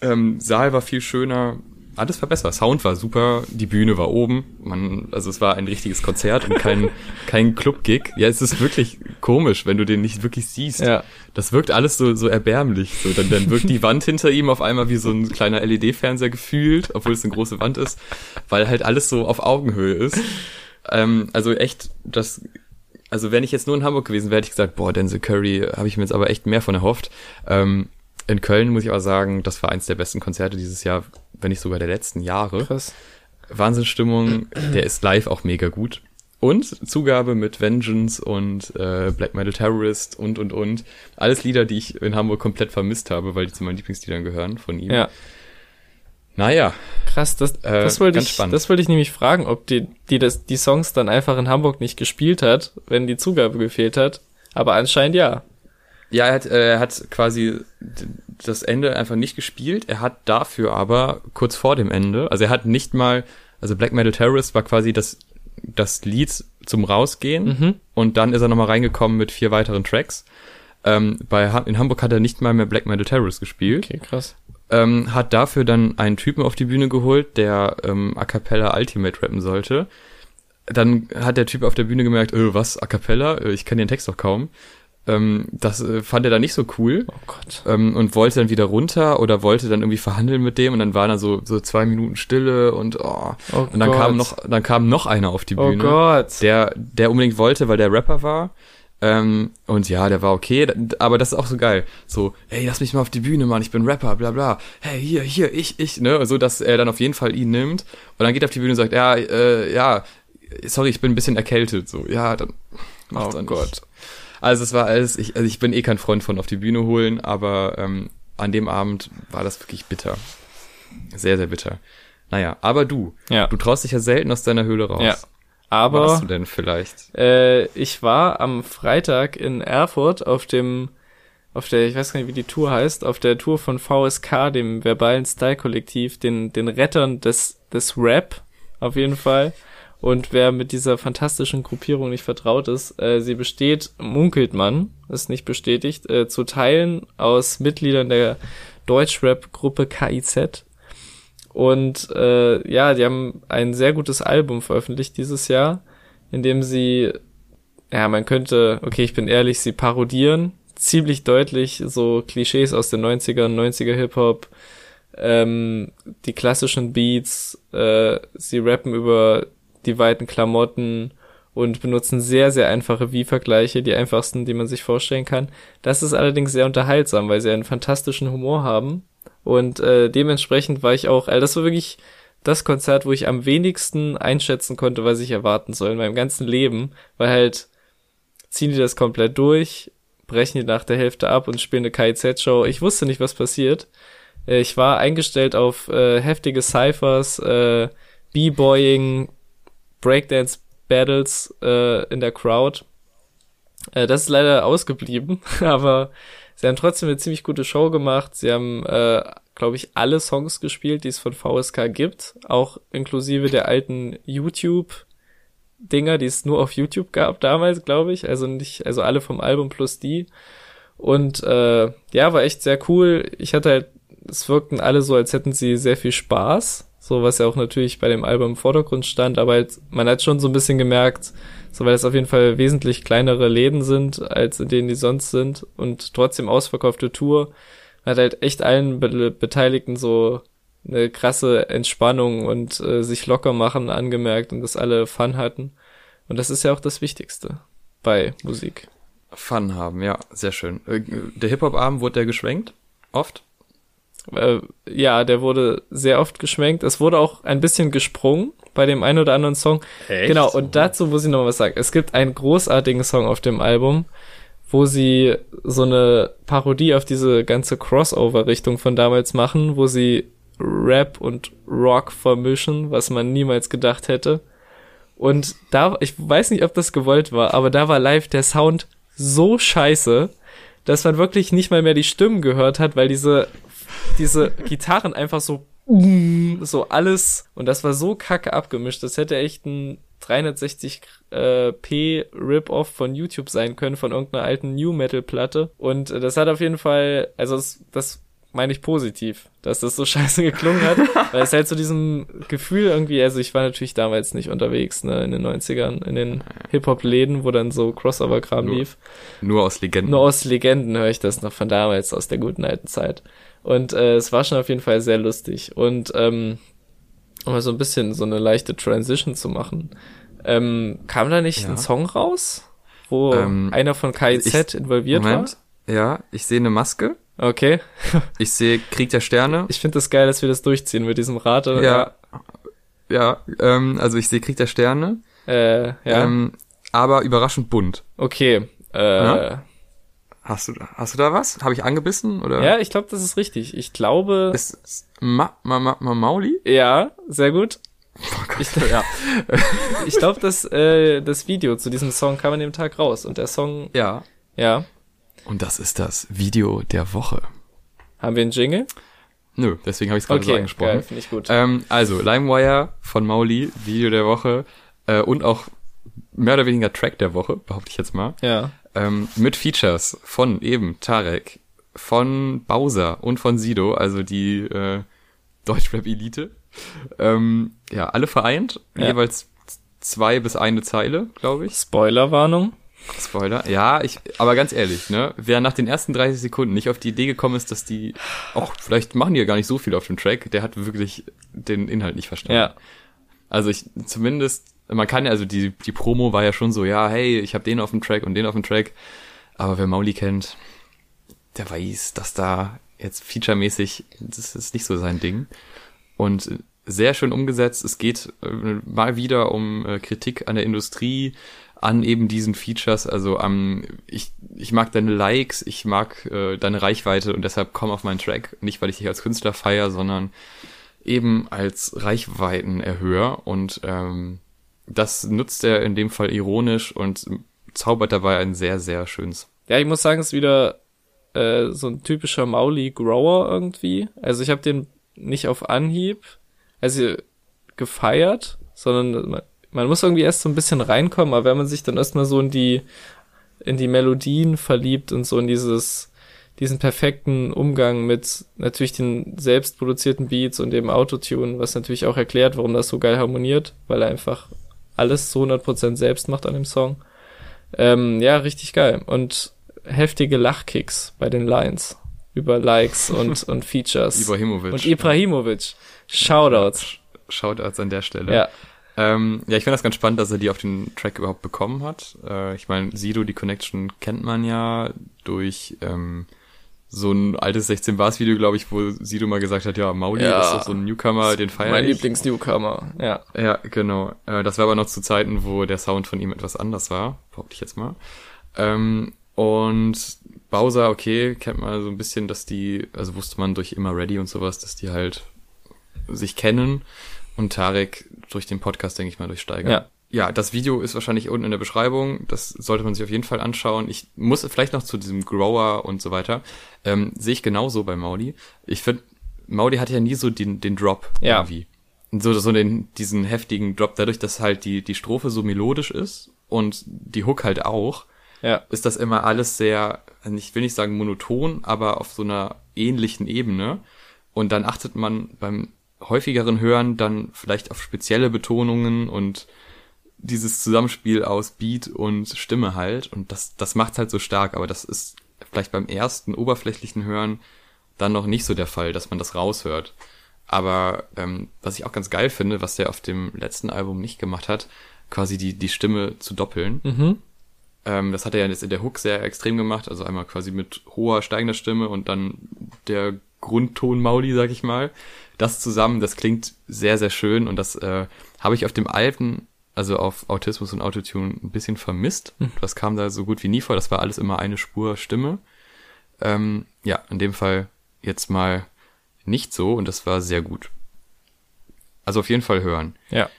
ähm, Saal war viel schöner. Alles war besser. Sound war super, die Bühne war oben. Man, also es war ein richtiges Konzert und kein, kein Club-Gig. Ja, es ist wirklich komisch, wenn du den nicht wirklich siehst. Ja. Das wirkt alles so, so erbärmlich. So, dann, dann wirkt die Wand hinter ihm auf einmal wie so ein kleiner LED-Fernseher gefühlt, obwohl es eine große Wand ist, weil halt alles so auf Augenhöhe ist. Ähm, also echt, das, also wenn ich jetzt nur in Hamburg gewesen wäre, hätte ich gesagt, boah, Denzel Curry, habe ich mir jetzt aber echt mehr von erhofft. Ähm, in Köln muss ich aber sagen, das war eins der besten Konzerte dieses Jahr, wenn nicht sogar der letzten Jahre. Krass. Wahnsinnsstimmung, der ist live auch mega gut. Und Zugabe mit Vengeance und äh, Black Metal Terrorist und und und. Alles Lieder, die ich in Hamburg komplett vermisst habe, weil die zu meinen Lieblingsliedern gehören von ihm. Ja. Naja, Krass, das, Äh, das wollte ganz ich, spannend. das wollte ich nämlich fragen, ob die, die das, die Songs dann einfach in Hamburg nicht gespielt hat, wenn die Zugabe gefehlt hat. Aber anscheinend ja. Ja, er hat, äh, er hat quasi das Ende einfach nicht gespielt. Er hat dafür aber kurz vor dem Ende, also er hat nicht mal, also Black Metal Terrorist war quasi das, das Lied zum Rausgehen Mhm. und dann ist er nochmal reingekommen mit vier weiteren Tracks. Ähm, bei, in Hamburg hat er nicht mal mehr Black Metal Terrorist gespielt. Okay, krass. Ähm, hat dafür dann einen Typen auf die Bühne geholt, der ähm, A Cappella Ultimate rappen sollte. Dann hat der Typ auf der Bühne gemerkt, äh, was, A Cappella? Äh, ich kenne den Text doch kaum. Ähm, das äh, fand er dann nicht so cool Oh Gott. ähm, und wollte dann wieder runter oder wollte dann irgendwie verhandeln mit dem und dann waren da so, so zwei Minuten Stille und oh. Oh Und dann Gott. kam noch, dann kam noch einer auf die Oh Bühne Gott. der, der unbedingt wollte, weil der Rapper war. Ähm, und ja, der war okay, aber das ist auch so geil. So, hey, lass mich mal auf die Bühne, Mann, ich bin Rapper, bla bla. Hey, hier, hier, ich, ich, ne? So, dass er dann auf jeden Fall ihn nimmt. Und dann geht er auf die Bühne und sagt, ja, äh, ja, sorry, ich bin ein bisschen erkältet. So, ja, dann macht's Oh auch nicht. Also es war alles, ich, also ich bin eh kein Freund von auf die Bühne holen, aber ähm, an dem Abend war das wirklich bitter. Sehr, sehr bitter. Naja, aber du, Ja. du traust dich ja selten aus deiner Höhle raus. Ja. Warst Aber du denn vielleicht? äh, ich war am Freitag in Erfurt auf dem, auf der, ich weiß gar nicht, wie die Tour heißt, auf der Tour von VSK, dem verbalen Style-Kollektiv, den, den Rettern des, des Rap, auf jeden Fall. Und wer mit dieser fantastischen Gruppierung nicht vertraut ist, äh, sie besteht, munkelt man, ist nicht bestätigt, äh, zu Teilen aus Mitgliedern der Deutschrap-Gruppe KIZ. Und äh, ja, die haben ein sehr gutes Album veröffentlicht dieses Jahr, in dem sie, ja, man könnte, okay, ich bin ehrlich, sie parodieren ziemlich deutlich so Klischees aus den 90ern, 90er Hip-Hop, ähm, die klassischen Beats, äh, sie rappen über die weiten Klamotten und benutzen sehr, sehr einfache Wie-Vergleiche, die einfachsten, die man sich vorstellen kann. Das ist allerdings sehr unterhaltsam, weil sie einen fantastischen Humor haben. Und äh, dementsprechend war ich auch, also das war wirklich das Konzert, wo ich am wenigsten einschätzen konnte, was ich erwarten soll in meinem ganzen Leben, weil halt ziehen die das komplett durch, brechen die nach der Hälfte ab und spielen eine KIZ-Show. Ich wusste nicht, was passiert. Äh, ich war eingestellt auf äh, heftige Cyphers, äh, B-Boying, Breakdance-Battles äh, in der Crowd. Äh, das ist leider ausgeblieben, aber sie haben trotzdem eine ziemlich gute Show gemacht. Sie haben, äh, glaube ich, alle Songs gespielt, die es von VSK gibt, auch inklusive der alten YouTube Dinger, die es nur auf YouTube gab damals, glaube ich. Also nicht, also alle vom Album plus die. Und äh, ja, war echt sehr cool. Ich hatte halt, es wirkten alle so, als hätten sie sehr viel Spaß. So, was ja auch natürlich bei dem Album im Vordergrund stand, aber halt, man hat schon so ein bisschen gemerkt, so weil es auf jeden Fall wesentlich kleinere Läden sind, als in denen die sonst sind und trotzdem ausverkaufte Tour, man hat halt echt allen Be Beteiligten so eine krasse Entspannung und äh, sich locker machen angemerkt und dass alle Fun hatten. Und das ist ja auch das Wichtigste bei Musik. Fun haben, ja, sehr schön. Äh, der Hip-Hop-Abend wurde der geschwenkt? Oft? Äh, ja, der wurde sehr oft geschwenkt. Es wurde auch ein bisschen gesprungen bei dem einen oder anderen Song. Echt? Genau, und dazu muss ich noch was sagen. Es gibt einen großartigen Song auf dem Album, wo sie so eine Parodie auf diese ganze Crossover-Richtung von damals machen, wo sie Rap und Rock vermischen, was man niemals gedacht hätte. Und da, ich weiß nicht, ob das gewollt war, aber da war live der Sound so scheiße, dass man wirklich nicht mal mehr die Stimmen gehört hat, weil diese, diese Gitarren einfach so, so alles, und das war so kacke abgemischt, das hätte echt ein 360p äh, Rip-Off von YouTube sein können, von irgendeiner alten New Metal Platte. Und äh, das hat auf jeden Fall, also das, das meine ich positiv, dass das so scheiße geklungen hat, weil es halt zu so diesem Gefühl irgendwie, also ich war natürlich damals nicht unterwegs, ne, in den 90ern, in den Hip-Hop-Läden, wo dann so Crossover-Kram lief. Nur aus Legenden. Nur aus Legenden höre ich das noch von damals, aus der guten alten Zeit. Und äh, es war schon auf jeden Fall sehr lustig. Und ähm, um mal so ein bisschen so eine leichte Transition zu machen, ähm, kam da nicht ja. ein Song raus, wo ähm, einer von KIZ ich, involviert Moment. war? Ja, ich sehe eine Maske. Okay. ich sehe Krieg der Sterne. Ich finde das geil, dass wir das durchziehen mit diesem Rad. Ja. Ja, ja ähm, also ich sehe Krieg der Sterne. Äh, ja. Ähm, aber überraschend bunt. Okay. Äh, ja? Hast du, hast du da was? Habe ich angebissen oder? Ja, ich glaube, das ist richtig. Ich glaube. Ist Ma, Ma, Ma, Ma Mauli? Ja, sehr gut. Oh Gott, ich, ja. ich glaube, das, äh, das Video zu diesem Song kam an dem Tag raus und der Song. Ja. Ja. Und das ist das Video der Woche. Haben wir einen Jingle? Nö, deswegen habe ich es gerade okay, so angesprochen. Geil, finde ich gut. Ähm, also, LimeWire von Mauli, Video der Woche äh, und auch mehr oder weniger Track der Woche, behaupte ich jetzt mal. Ja. Ähm, mit Features von eben Tarek, von Bowser und von Sido, also die äh, Deutschrap-Elite. Ähm, ja, alle vereint, ja. jeweils zwei bis eine Zeile, glaube ich. Spoilerwarnung. Spoiler, ja, ich, aber ganz ehrlich, ne, wer nach den ersten 30 Sekunden nicht auf die Idee gekommen ist, dass die, auch vielleicht machen die ja gar nicht so viel auf dem Track, der hat wirklich den Inhalt nicht verstanden. Ja. Also ich, zumindest, man kann ja, also die, die Promo war ja schon so, ja, hey, ich habe den auf dem Track und den auf dem Track, aber wer Mauli kennt, der weiß, dass da jetzt featuremäßig, das ist nicht so sein Ding. Und sehr schön umgesetzt. Es geht äh, mal wieder um äh, Kritik an der Industrie, an eben diesen Features. Also ähm, ich, ich mag deine Likes, ich mag äh, deine Reichweite und deshalb komm auf meinen Track. Nicht, weil ich dich als Künstler feier, sondern eben als Reichweitenerhöher. Und ähm, das nutzt er in dem Fall ironisch und zaubert dabei ein sehr, sehr schönes. Ja, ich muss sagen, es ist wieder äh, so ein typischer Mauli-Grower irgendwie. Also ich habe den nicht auf Anhieb, also gefeiert, sondern man muss irgendwie erst so ein bisschen reinkommen, aber wenn man sich dann erstmal so in die, in die Melodien verliebt und so in dieses, diesen perfekten Umgang mit natürlich den selbst produzierten Beats und dem Autotune, was natürlich auch erklärt, warum das so geil harmoniert, weil er einfach alles zu 100% selbst macht an dem Song. Ähm, ja, richtig geil. Und heftige Lachkicks bei den Lines über Likes und, und Features. Ibrahimovic. Und Ibrahimovic. Shoutouts. Shoutouts an der Stelle. Ja. Ähm, ja, ich finde das ganz spannend, dass er die auf den Track überhaupt bekommen hat. Äh, ich meine, Sido, die Connection kennt man ja durch ähm, so ein altes 16 Bars Video, glaube ich, wo Sido mal gesagt hat, ja, Mauli Ja. ist doch so ein Newcomer, den feier Mein. Lieblings-Newcomer, ja. Ja, genau. Äh, das war aber noch zu Zeiten, wo der Sound von ihm etwas anders war, behaupte ich jetzt mal. Ähm, und Bowser, okay, kennt man so ein bisschen, dass die, also wusste man durch immer Ready und sowas, dass die halt sich kennen. Und Tarek durch den Podcast, denke ich mal, durchsteigen. Ja. Ja, das Video ist wahrscheinlich unten in der Beschreibung. Das sollte man sich auf jeden Fall anschauen. Ich muss vielleicht noch zu diesem Grower und so weiter. Ähm, sehe ich genauso bei Maudi. Ich finde, Maudi hatte ja nie so den, den Drop Ja. irgendwie. So, so den, diesen heftigen Drop, dadurch, dass halt die, die Strophe so melodisch ist und die Hook halt auch, Ja. ist das immer alles sehr, also ich will nicht sagen monoton, aber auf so einer ähnlichen Ebene. Und dann achtet man beim häufigeren Hören dann vielleicht auf spezielle Betonungen und dieses Zusammenspiel aus Beat und Stimme halt. Und das, das macht's halt so stark, aber das ist vielleicht beim ersten oberflächlichen Hören dann noch nicht so der Fall, dass man das raushört. Aber ähm, was ich auch ganz geil finde, was der auf dem letzten Album nicht gemacht hat, quasi die, die Stimme zu doppeln. Mhm. Ähm, das hat er ja jetzt in der Hook sehr extrem gemacht, also einmal quasi mit hoher steigender Stimme und dann der Grundton Mauli, sag ich mal. Das zusammen, das klingt sehr, sehr schön und das äh, habe ich auf dem alten, also auf Autismus und Autotune ein bisschen vermisst. Das kam da so gut wie nie vor, das war alles immer eine Spur Stimme. Ähm, ja, in dem Fall jetzt mal nicht so und das war sehr gut. Also auf jeden Fall hören. Ja.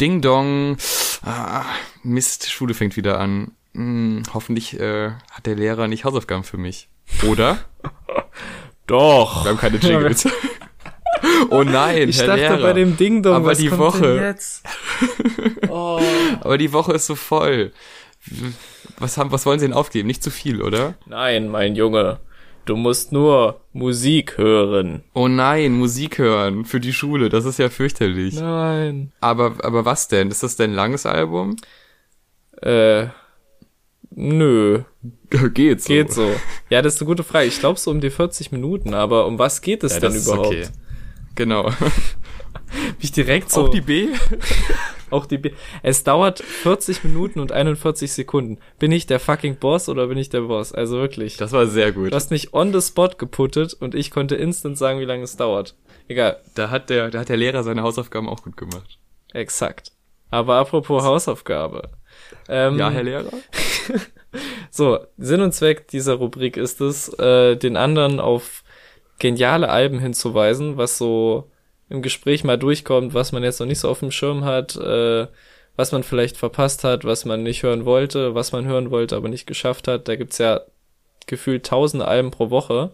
Ding Dong. Ah, Mist, Schule fängt wieder an. Hm, hoffentlich äh, hat der Lehrer nicht Hausaufgaben für mich. Oder? Doch. Wir haben keine Jingles. oh nein, Ich Herr dachte Lehrer. bei dem Ding Dong, Aber was die kommt Woche. denn jetzt? Oh. Aber die Woche ist so voll. Was haben, was wollen Sie denn aufgeben? Nicht zu viel, oder? Nein, mein Junge. Du musst nur Musik hören. Oh nein, Musik hören für die Schule, das ist ja fürchterlich. Nein. Aber, aber was denn? Ist das denn ein langes Album? Äh. Nö. Geht so. Geht so. Ja, das ist eine gute Frage. Ich glaube so um die 40 Minuten, aber um was geht es Ja, denn das ist überhaupt? okay. Genau. Mich direkt so. Auch die B? auch die B es dauert 40 Minuten und 41 Sekunden. Bin ich der fucking Boss oder bin ich der Boss? Also wirklich. Das war sehr gut. Du hast mich on the spot geputtet und ich konnte instant sagen, wie lange es dauert. Egal. Da hat der, da hat der Lehrer seine Hausaufgaben auch gut gemacht. Exakt. Aber apropos Hausaufgabe. Ähm, Ja, Herr Lehrer? So, Sinn und Zweck dieser Rubrik ist es, äh, den anderen auf geniale Alben hinzuweisen, was so im Gespräch mal durchkommt, was man jetzt noch nicht so auf dem Schirm hat, äh, was man vielleicht verpasst hat, was man nicht hören wollte, was man hören wollte, aber nicht geschafft hat. Da gibt's ja gefühlt tausende Alben pro Woche.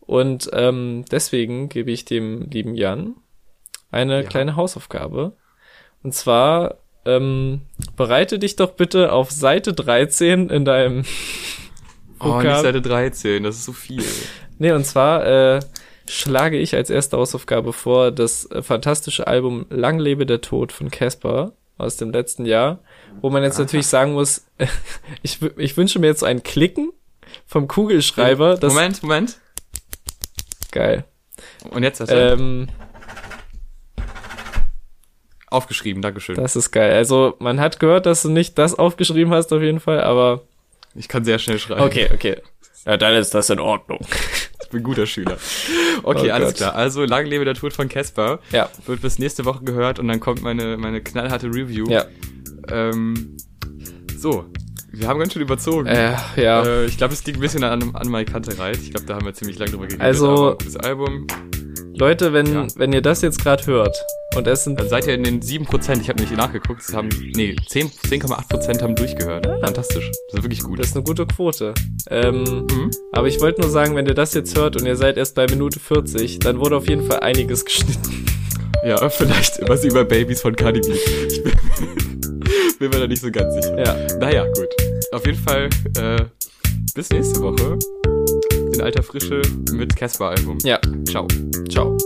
Und ähm, deswegen gebe ich dem lieben Jan eine Ja. kleine Hausaufgabe. Und zwar ähm, bereite dich doch bitte auf Seite 13 in deinem Oh, nicht Seite 13, das ist so viel. Nee, und zwar äh, schlage ich als erste Hausaufgabe vor das äh, fantastische Album Lang lebe der Tod von Casper aus dem letzten Jahr, wo man jetzt natürlich sagen muss, ich, ich wünsche mir jetzt so ein Klicken vom Kugelschreiber. Das, Moment, Moment. Geil. Und jetzt du Ähm, aufgeschrieben, Dankeschön. das ist geil. Also man hat gehört, dass du nicht das aufgeschrieben hast auf jeden Fall, aber Ich kann sehr schnell schreiben. okay, okay. Ja, dann ist das in Ordnung. Ich bin ein guter Schüler. Okay, Oh alles Gott. klar. Also, lang lebe der Tod von Casper. Ja, Wird bis nächste Woche gehört und dann kommt meine, meine knallharte Review. ja. Ähm, so. Wir haben ganz schön überzogen. Äh, ja. Äh, ich glaube, es liegt ein bisschen an, an meine Kantereit. Ich glaube, da haben wir ziemlich lange drüber geredet. Also- gutes Album. Leute, wenn, Ja. wenn ihr das jetzt gerade hört und es sind Dann seid ihr in den 7%. Ich habe nämlich nachgeguckt. Es haben, nee, 10 10,8% haben durchgehört. Fantastisch. Das ist wirklich gut. Das ist eine gute Quote. Ähm, Mhm. aber ich wollte nur sagen, wenn ihr das jetzt hört und ihr seid erst bei Minute 40, dann wurde auf jeden Fall einiges geschnitten. Ja, vielleicht was über Babys von Cardi B. Ich bin, bin mir da nicht so ganz sicher. Ja. Naja, gut. Auf jeden Fall äh, bis nächste Woche in alter Frische mit Casper-Album. Ja. Ciao. Ciao.